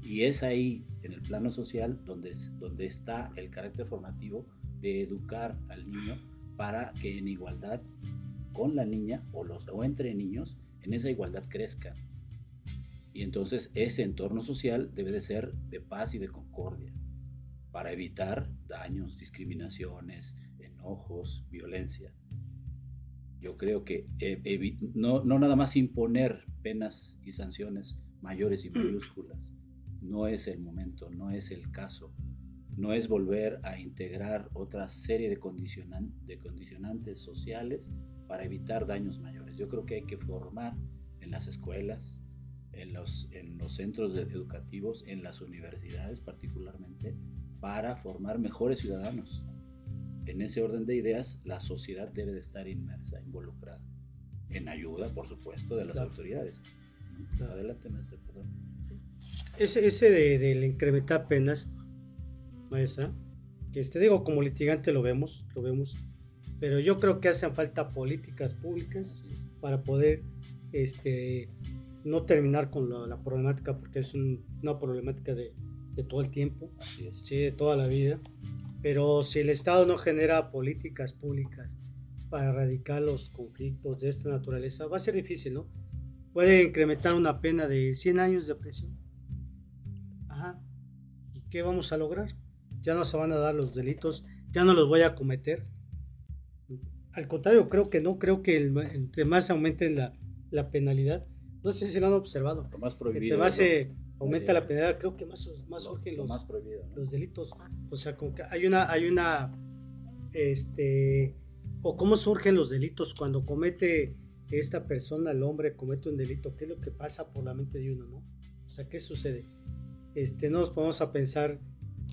Y es ahí, en el plano social, donde, donde está el carácter formativo de educar al niño para que en igualdad con la niña o, los, o entre niños, en esa igualdad crezca. Y entonces ese entorno social debe de ser de paz y de concordia para evitar daños, discriminaciones, enojos, violencia. Yo creo que eh, no, no nada más imponer penas y sanciones mayores y mayúsculas, no es el momento, no es el caso, no es volver a integrar otra serie de, de condicionantes sociales para evitar daños mayores. Yo creo que hay que formar en las escuelas, en los, en los centros educativos, en las universidades particularmente, para formar mejores ciudadanos en ese orden de ideas, la sociedad debe de estar inmersa, involucrada, en ayuda, por supuesto, de las autoridades. Adelante, maestra, perdón. Ese, ese de, del incrementar penas, maestra, que este, digo, como litigante lo vemos, lo vemos, pero yo creo que hacen falta políticas públicas para poder este, no terminar con la, problemática, porque es una problemática de, de, todo el tiempo, ¿sí? de toda la vida. Pero si el Estado no genera políticas públicas para erradicar los conflictos de esta naturaleza, va a ser difícil, ¿no? Puede incrementar una pena de 100 años de prisión. Ajá. ¿Y qué vamos a lograr? Ya no se van a dar los delitos, ya no los voy a cometer. Al contrario, creo que no, creo que entre más aumente la, la penalidad, no sé si lo han observado. Lo más prohibido. Entre más se, aumenta la penalidad, creo que más, más surgen los, los delitos. O sea, como que hay una, hay una, este, o cómo surgen los delitos cuando comete esta persona, el hombre, comete un delito, qué es lo que pasa por la mente de uno, ¿no? O sea, ¿qué sucede? Este, no nos ponemos a pensar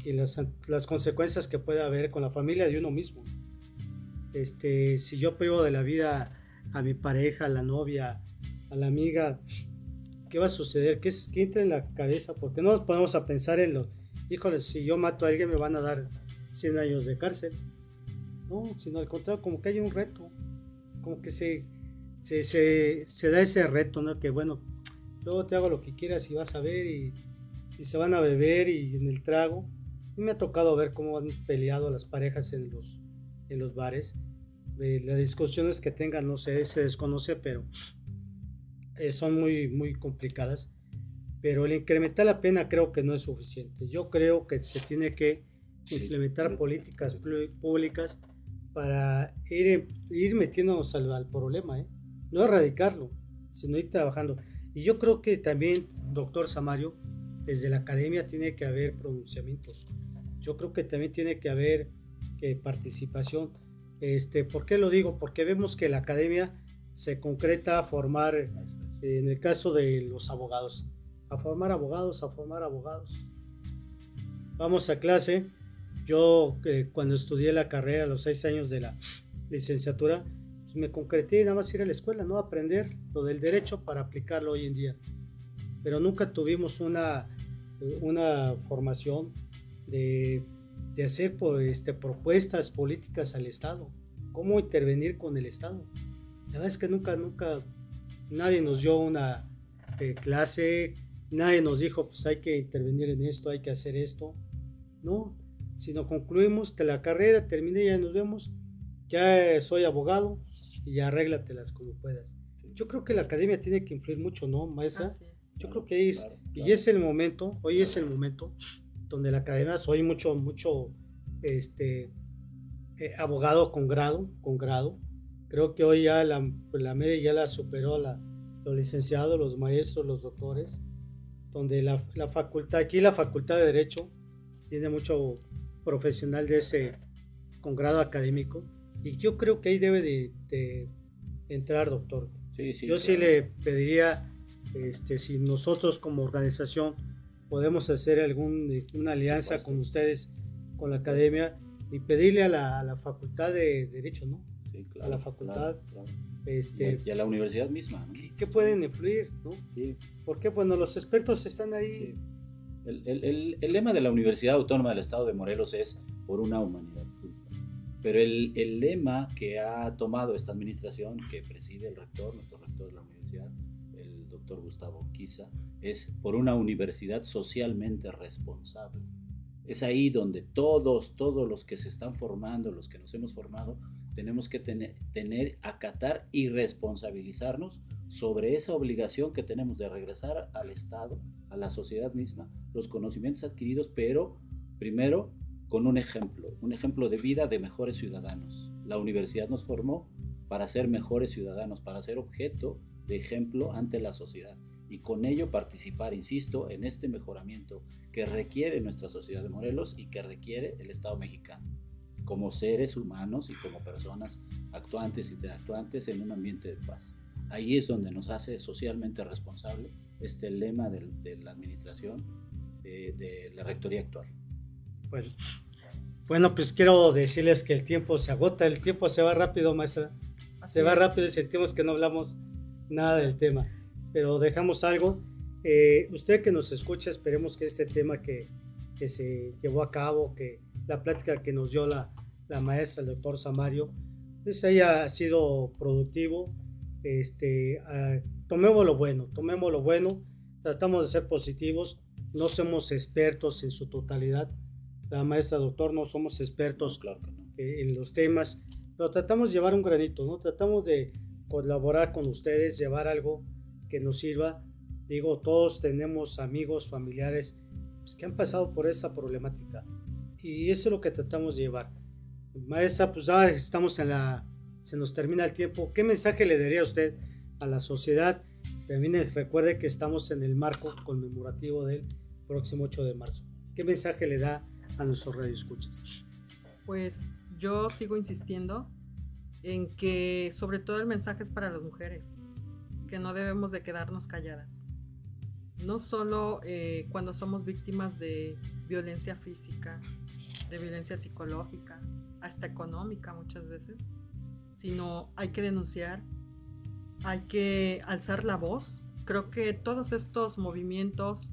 en las, las consecuencias que puede haber con la familia de uno mismo. Este, si yo privo de la vida a mi pareja, a la novia, a la amiga, ¿qué va a suceder? ¿Qué, qué entra en la cabeza? Porque no nos ponemos a pensar en los, híjole, si yo mato a alguien me van a dar 100 años de cárcel. No, sino al contrario, como que hay un reto, como que se, se, se, se, da ese reto, ¿no? Que bueno, luego te hago lo que quieras y vas a ver y, y, se van a beber y en el trago. Y me ha tocado ver cómo han peleado las parejas en los, en los bares. Eh, las discusiones que tengan, no sé, se desconoce, pero eh, son muy, muy complicadas. Pero el incrementar la pena creo que no es suficiente. Yo creo que se tiene que implementar políticas públicas para ir, ir metiéndonos al, al problema, ¿eh? no erradicarlo, sino ir trabajando. Y yo creo que también, doctor Samario, desde la academia tiene que haber pronunciamientos. Yo creo que también tiene que haber eh, participación. Este, ¿Por qué lo digo? Porque vemos que la academia se concreta a formar, en el caso de los abogados, a formar abogados, a formar abogados. Vamos a clase. Yo eh, cuando estudié la carrera, a los seis años de la licenciatura, pues, me concreté nada más ir a la escuela, ¿no? Aprender lo del derecho para aplicarlo hoy en día. Pero nunca tuvimos una, una formación de, de hacer este, propuestas políticas al Estado. ¿Cómo intervenir con el Estado? La verdad es que nunca, nunca, nadie nos dio una eh, clase, nadie nos dijo, pues hay que intervenir en esto, hay que hacer esto. No, sino concluimos de la carrera, terminé, ya nos vemos, ya soy abogado, y arréglatelas como puedas. Yo creo que la academia tiene que influir mucho, ¿no, maestra? Yo creo que es, y es el momento, hoy es el momento donde la academia soy mucho, mucho, este, eh, abogado con grado, con grado. Creo que hoy ya la, la media ya la superó la, los licenciados, los maestros, los doctores, donde la, la facultad, aquí la facultad de Derecho tiene mucho profesional de ese, con grado académico, y yo creo que ahí debe de, entrar, doctor. yo sí le pediría, este, si nosotros como organización podemos hacer alguna alianza con ustedes, con la academia, y pedirle a la, facultad de Derecho, ¿no? Sí, claro. A la facultad. Este, y a la universidad misma. ¿no? ¿qué, pueden influir? ¿no? Sí. Porque bueno, los expertos están ahí. El, el, el, lema de la Universidad Autónoma del Estado de Morelos es por una humanidad pero el, el, lema que ha tomado esta administración, que preside el rector, nuestro rector de la universidad, el doctor Gustavo Quiza, es por una universidad socialmente responsable. Es ahí donde todos, todos los que se están formando, los que nos hemos formado, tenemos que tener, tener, acatar y responsabilizarnos sobre esa obligación que tenemos de regresar al Estado, a la sociedad misma, los conocimientos adquiridos, pero primero con un ejemplo, un ejemplo de vida de mejores ciudadanos. La universidad nos formó para ser mejores ciudadanos, para ser objeto de ejemplo ante la sociedad y con ello participar, insisto, en este mejoramiento que requiere nuestra sociedad de Morelos y que requiere el Estado mexicano, como seres humanos y como personas actuantes, interactuantes en un ambiente de paz. Ahí es donde nos hace socialmente responsable este lema de, la administración de, de la rectoría actual. Bueno, bueno, pues quiero decirles que el tiempo se agota, el tiempo se va rápido, maestra. se va rápido y sentimos que no hablamos nada del tema, pero dejamos algo. Eh, usted que nos escucha, esperemos que este tema que, que, se llevó a cabo, que la plática que nos dio la, la maestra, el doctor Samario, pues haya sido productivo. Este, uh, tomemos lo bueno, tomemos lo bueno, tratamos de ser positivos, no somos expertos en su totalidad, la maestra, doctor, no somos expertos en los temas, pero tratamos de llevar un granito, ¿no? Tratamos de colaborar con ustedes, llevar algo que nos sirva. Digo, todos tenemos amigos, familiares pues, que han pasado por esa problemática y eso es lo que tratamos de llevar. Maestra, pues ya estamos en la, se nos termina el tiempo. ¿Qué mensaje le daría usted a la sociedad? También recuerde que estamos en el marco conmemorativo del próximo 8 de marzo. ¿Qué mensaje le da a nuestros radioescuchas? Pues yo sigo insistiendo en que sobre todo el mensaje es para las mujeres, que no debemos de quedarnos calladas. No solo eh, cuando somos víctimas de violencia física, de violencia psicológica, hasta económica muchas veces, sino hay que denunciar, hay que alzar la voz. Creo que todos estos movimientos,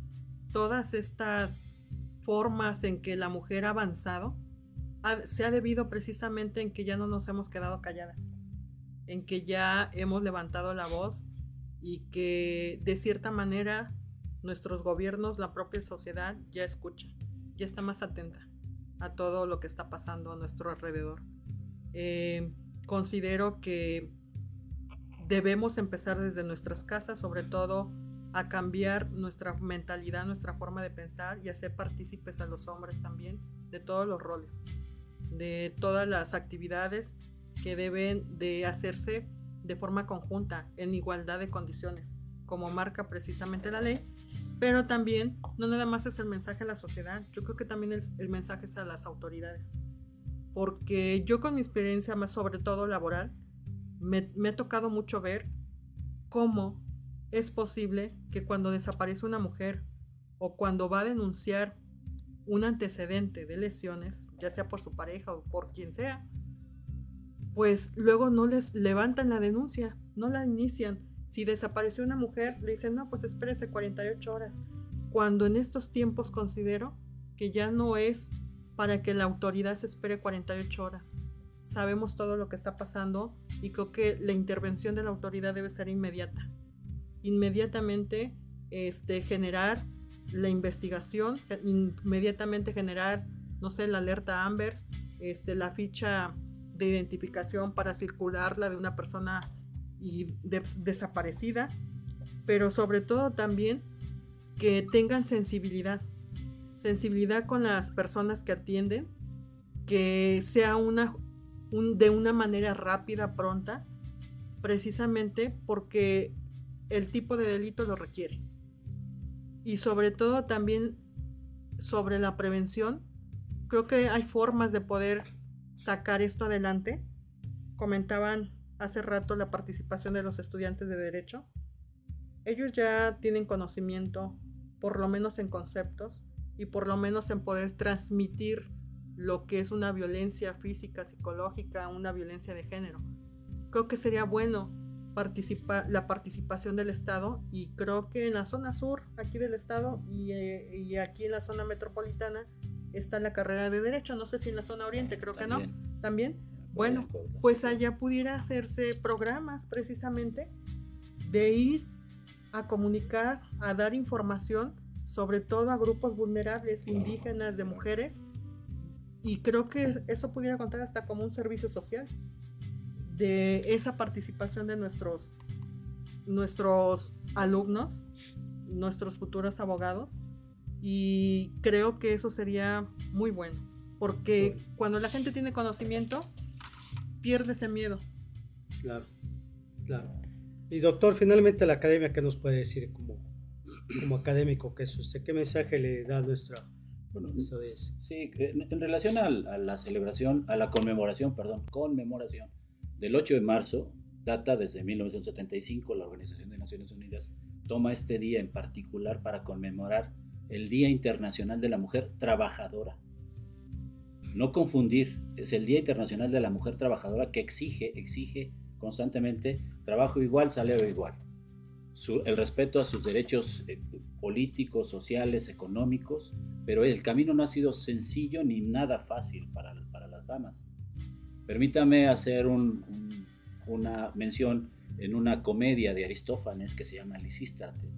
todas estas formas en que la mujer ha avanzado se ha debido precisamente en que ya no nos hemos quedado calladas, en que ya hemos levantado la voz y que de cierta manera nuestros gobiernos, la propia sociedad ya escucha, ya está más atenta a todo lo que está pasando a nuestro alrededor. Eh, considero que debemos empezar desde nuestras casas, sobre todo a cambiar nuestra mentalidad, nuestra forma de pensar y hacer partícipes a los hombres también de todos los roles, de todas las actividades que deben de hacerse de forma conjunta, en igualdad de condiciones, como marca precisamente la ley, pero también no nada más es el mensaje a la sociedad, yo creo que también el, mensaje es a las autoridades, porque yo con mi experiencia más sobre todo laboral, me, me ha tocado mucho ver cómo es posible que cuando desaparece una mujer o cuando va a denunciar un antecedente de lesiones, ya sea por su pareja o por quien sea, pues luego no les levantan la denuncia, no la inician. Si desapareció una mujer, le dicen, no, pues espérese 48 horas. Cuando en estos tiempos considero que ya no es para que la autoridad se espere 48 horas. Sabemos todo lo que está pasando y creo que la intervención de la autoridad debe ser inmediata. Inmediatamente este, generar la investigación, inmediatamente generar, no sé, la alerta Amber, este, la ficha de identificación para circularla de una persona y desaparecida, pero sobre todo también que tengan sensibilidad, sensibilidad con las personas que atienden, que sea una de una manera rápida, pronta, precisamente porque el tipo de delito lo requiere. Y sobre todo también sobre la prevención, creo que hay formas de poder sacar esto adelante. Comentaban hace rato la participación de los estudiantes de derecho. Ellos ya tienen conocimiento, por lo menos en conceptos, y por lo menos en poder transmitir lo que es una violencia física, psicológica, una violencia de género. Creo que sería bueno la participación del Estado y creo que en la zona sur aquí del Estado y, eh, y aquí en la zona metropolitana está la carrera de Derecho, no sé si en la zona oriente, creo que no. También. Bueno, pues allá pudiera hacerse programas precisamente de ir a comunicar, a dar información, sobre todo a grupos vulnerables, indígenas, de mujeres. Y creo que eso pudiera contar hasta como un servicio social de esa participación de nuestros, nuestros alumnos, nuestros futuros abogados y creo que eso sería muy bueno, porque cuando la gente tiene conocimiento, pierde ese miedo. Claro, claro. Y doctor, finalmente la academia, ¿qué nos puede decir como, como académico que es usted? ¿Qué mensaje le da a nuestra, bueno, Sí, en, relación a, a, la celebración, a la conmemoración, perdón, conmemoración del 8 de marzo, data desde 1975, la Organización de Naciones Unidas toma este día en particular para conmemorar el Día Internacional de la Mujer Trabajadora. No confundir, es el Día Internacional de la Mujer Trabajadora que exige, exige constantemente trabajo igual, salario igual. el respeto a sus derechos eh, políticos, sociales, económicos, pero el camino no ha sido sencillo ni nada fácil para, para las damas. Permítame hacer una mención en una comedia de Aristófanes que se llama Lisístrate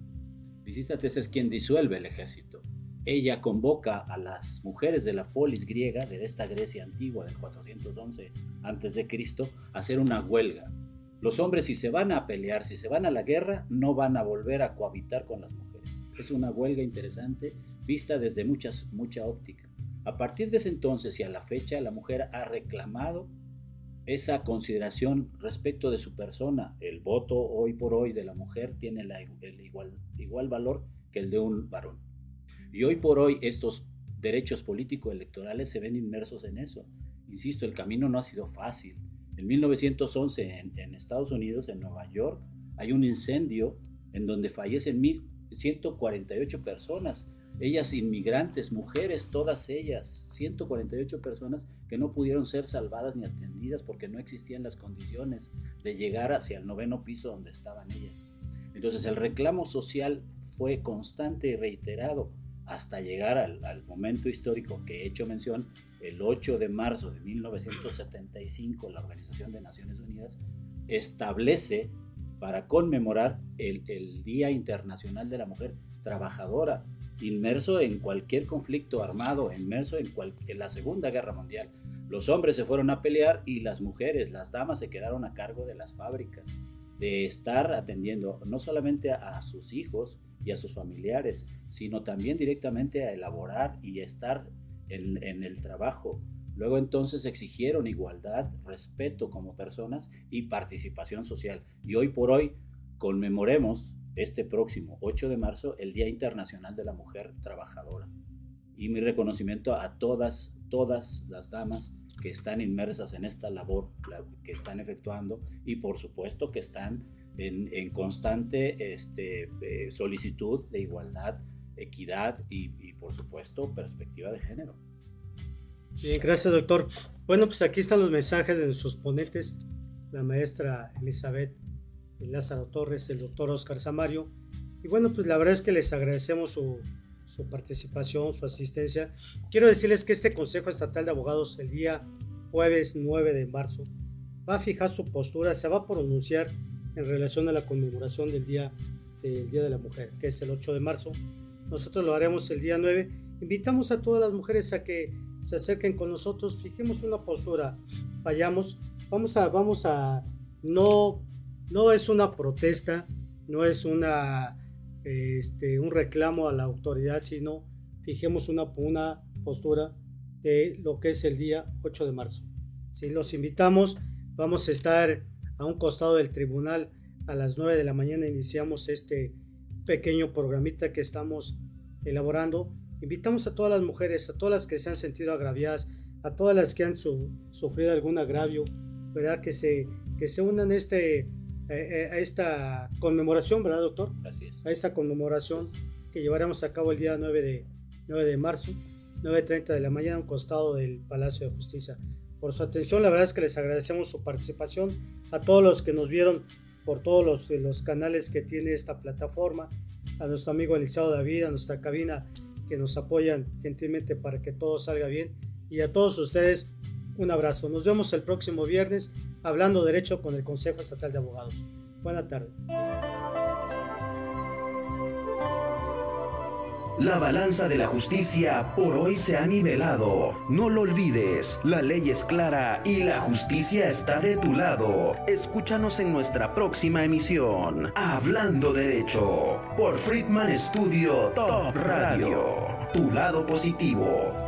Lisístrates es quien disuelve el ejército. Ella convoca a las mujeres de la polis griega, de esta Grecia antigua del 411 a.C., a hacer una huelga. Los hombres si se van a pelear, si se van a la guerra, no van a volver a cohabitar con las mujeres. Es una huelga interesante vista desde muchas, mucha óptica. A partir de ese entonces y a la fecha, la mujer ha reclamado esa consideración respecto de su persona. El voto hoy por hoy de la mujer tiene el igual, igual valor que el de un varón. Y hoy por hoy estos derechos político-electorales se ven inmersos en eso. Insisto, el camino no ha sido fácil. En 1911 en, en Estados Unidos, en Nueva York, hay un incendio en donde fallecen 1.148 personas ellas inmigrantes, mujeres, todas ellas, 148 personas que no pudieron ser salvadas ni atendidas porque no existían las condiciones de llegar hacia el noveno piso donde estaban ellas. Entonces el reclamo social fue constante y reiterado hasta llegar al, al momento histórico que he hecho mención, el 8 de marzo de 1975, la Organización de Naciones Unidas establece para conmemorar el, Día Internacional de la Mujer Trabajadora, inmerso en cualquier conflicto armado, inmerso en, en la Segunda Guerra Mundial. Los hombres se fueron a pelear y las mujeres, las damas se quedaron a cargo de las fábricas, de estar atendiendo no solamente a, sus hijos y a sus familiares, sino también directamente a elaborar y estar en el trabajo, Luego entonces exigieron igualdad, respeto como personas y participación social. Y hoy por hoy conmemoremos este próximo 8 de marzo el Día Internacional de la Mujer Trabajadora. Y mi reconocimiento a todas, todas las damas que están inmersas en esta labor que están efectuando y por supuesto que están en, constante este, eh, solicitud de igualdad, equidad y por supuesto perspectiva de género. Bien, gracias doctor. Bueno, pues aquí están los mensajes de nuestros ponentes, la maestra Elizabeth Lázaro Torres, el doctor Oscar Samario. Y bueno, pues la verdad es que les agradecemos su, su participación, su asistencia. Quiero decirles que este Consejo Estatal de Abogados el día jueves 9 de marzo va a fijar su postura, se va a pronunciar en relación a la conmemoración del Día, del día de la Mujer, que es el 8 de marzo. Nosotros lo haremos el día 9. Invitamos a todas las mujeres a que se acerquen con nosotros, fijemos una postura, vayamos, vamos a, vamos a, no, no es una protesta, no es una, este, un reclamo a la autoridad, sino fijemos una, una postura de lo que es el día 8 de marzo. Si los invitamos, vamos a estar a un costado del tribunal a las 9 de la mañana, iniciamos este pequeño programita que estamos elaborando Invitamos a todas las mujeres, a todas las que se han sentido agraviadas, a todas las que han sufrido algún agravio, ¿verdad? Que se, que se unan a, este, eh, eh, a esta conmemoración, ¿verdad, doctor? Así es. A esta conmemoración que llevaremos a cabo el día 9 de, 9 de marzo, 9.30 de la mañana, a un costado del Palacio de Justicia. Por su atención, la verdad es que les agradecemos su participación, a todos los que nos vieron por todos los, los canales que tiene esta plataforma, a nuestro amigo Eliseo David, a nuestra cabina que nos apoyan gentilmente para que todo salga bien. Y a todos ustedes, un abrazo. Nos vemos el próximo viernes hablando derecho con el Consejo Estatal de Abogados. Buena tarde. La balanza de la justicia por hoy se ha nivelado. No lo olvides, la ley es clara y la justicia está de tu lado. Escúchanos en nuestra próxima emisión, Hablando Derecho, por Friedman Studio Top Radio. Tu lado positivo.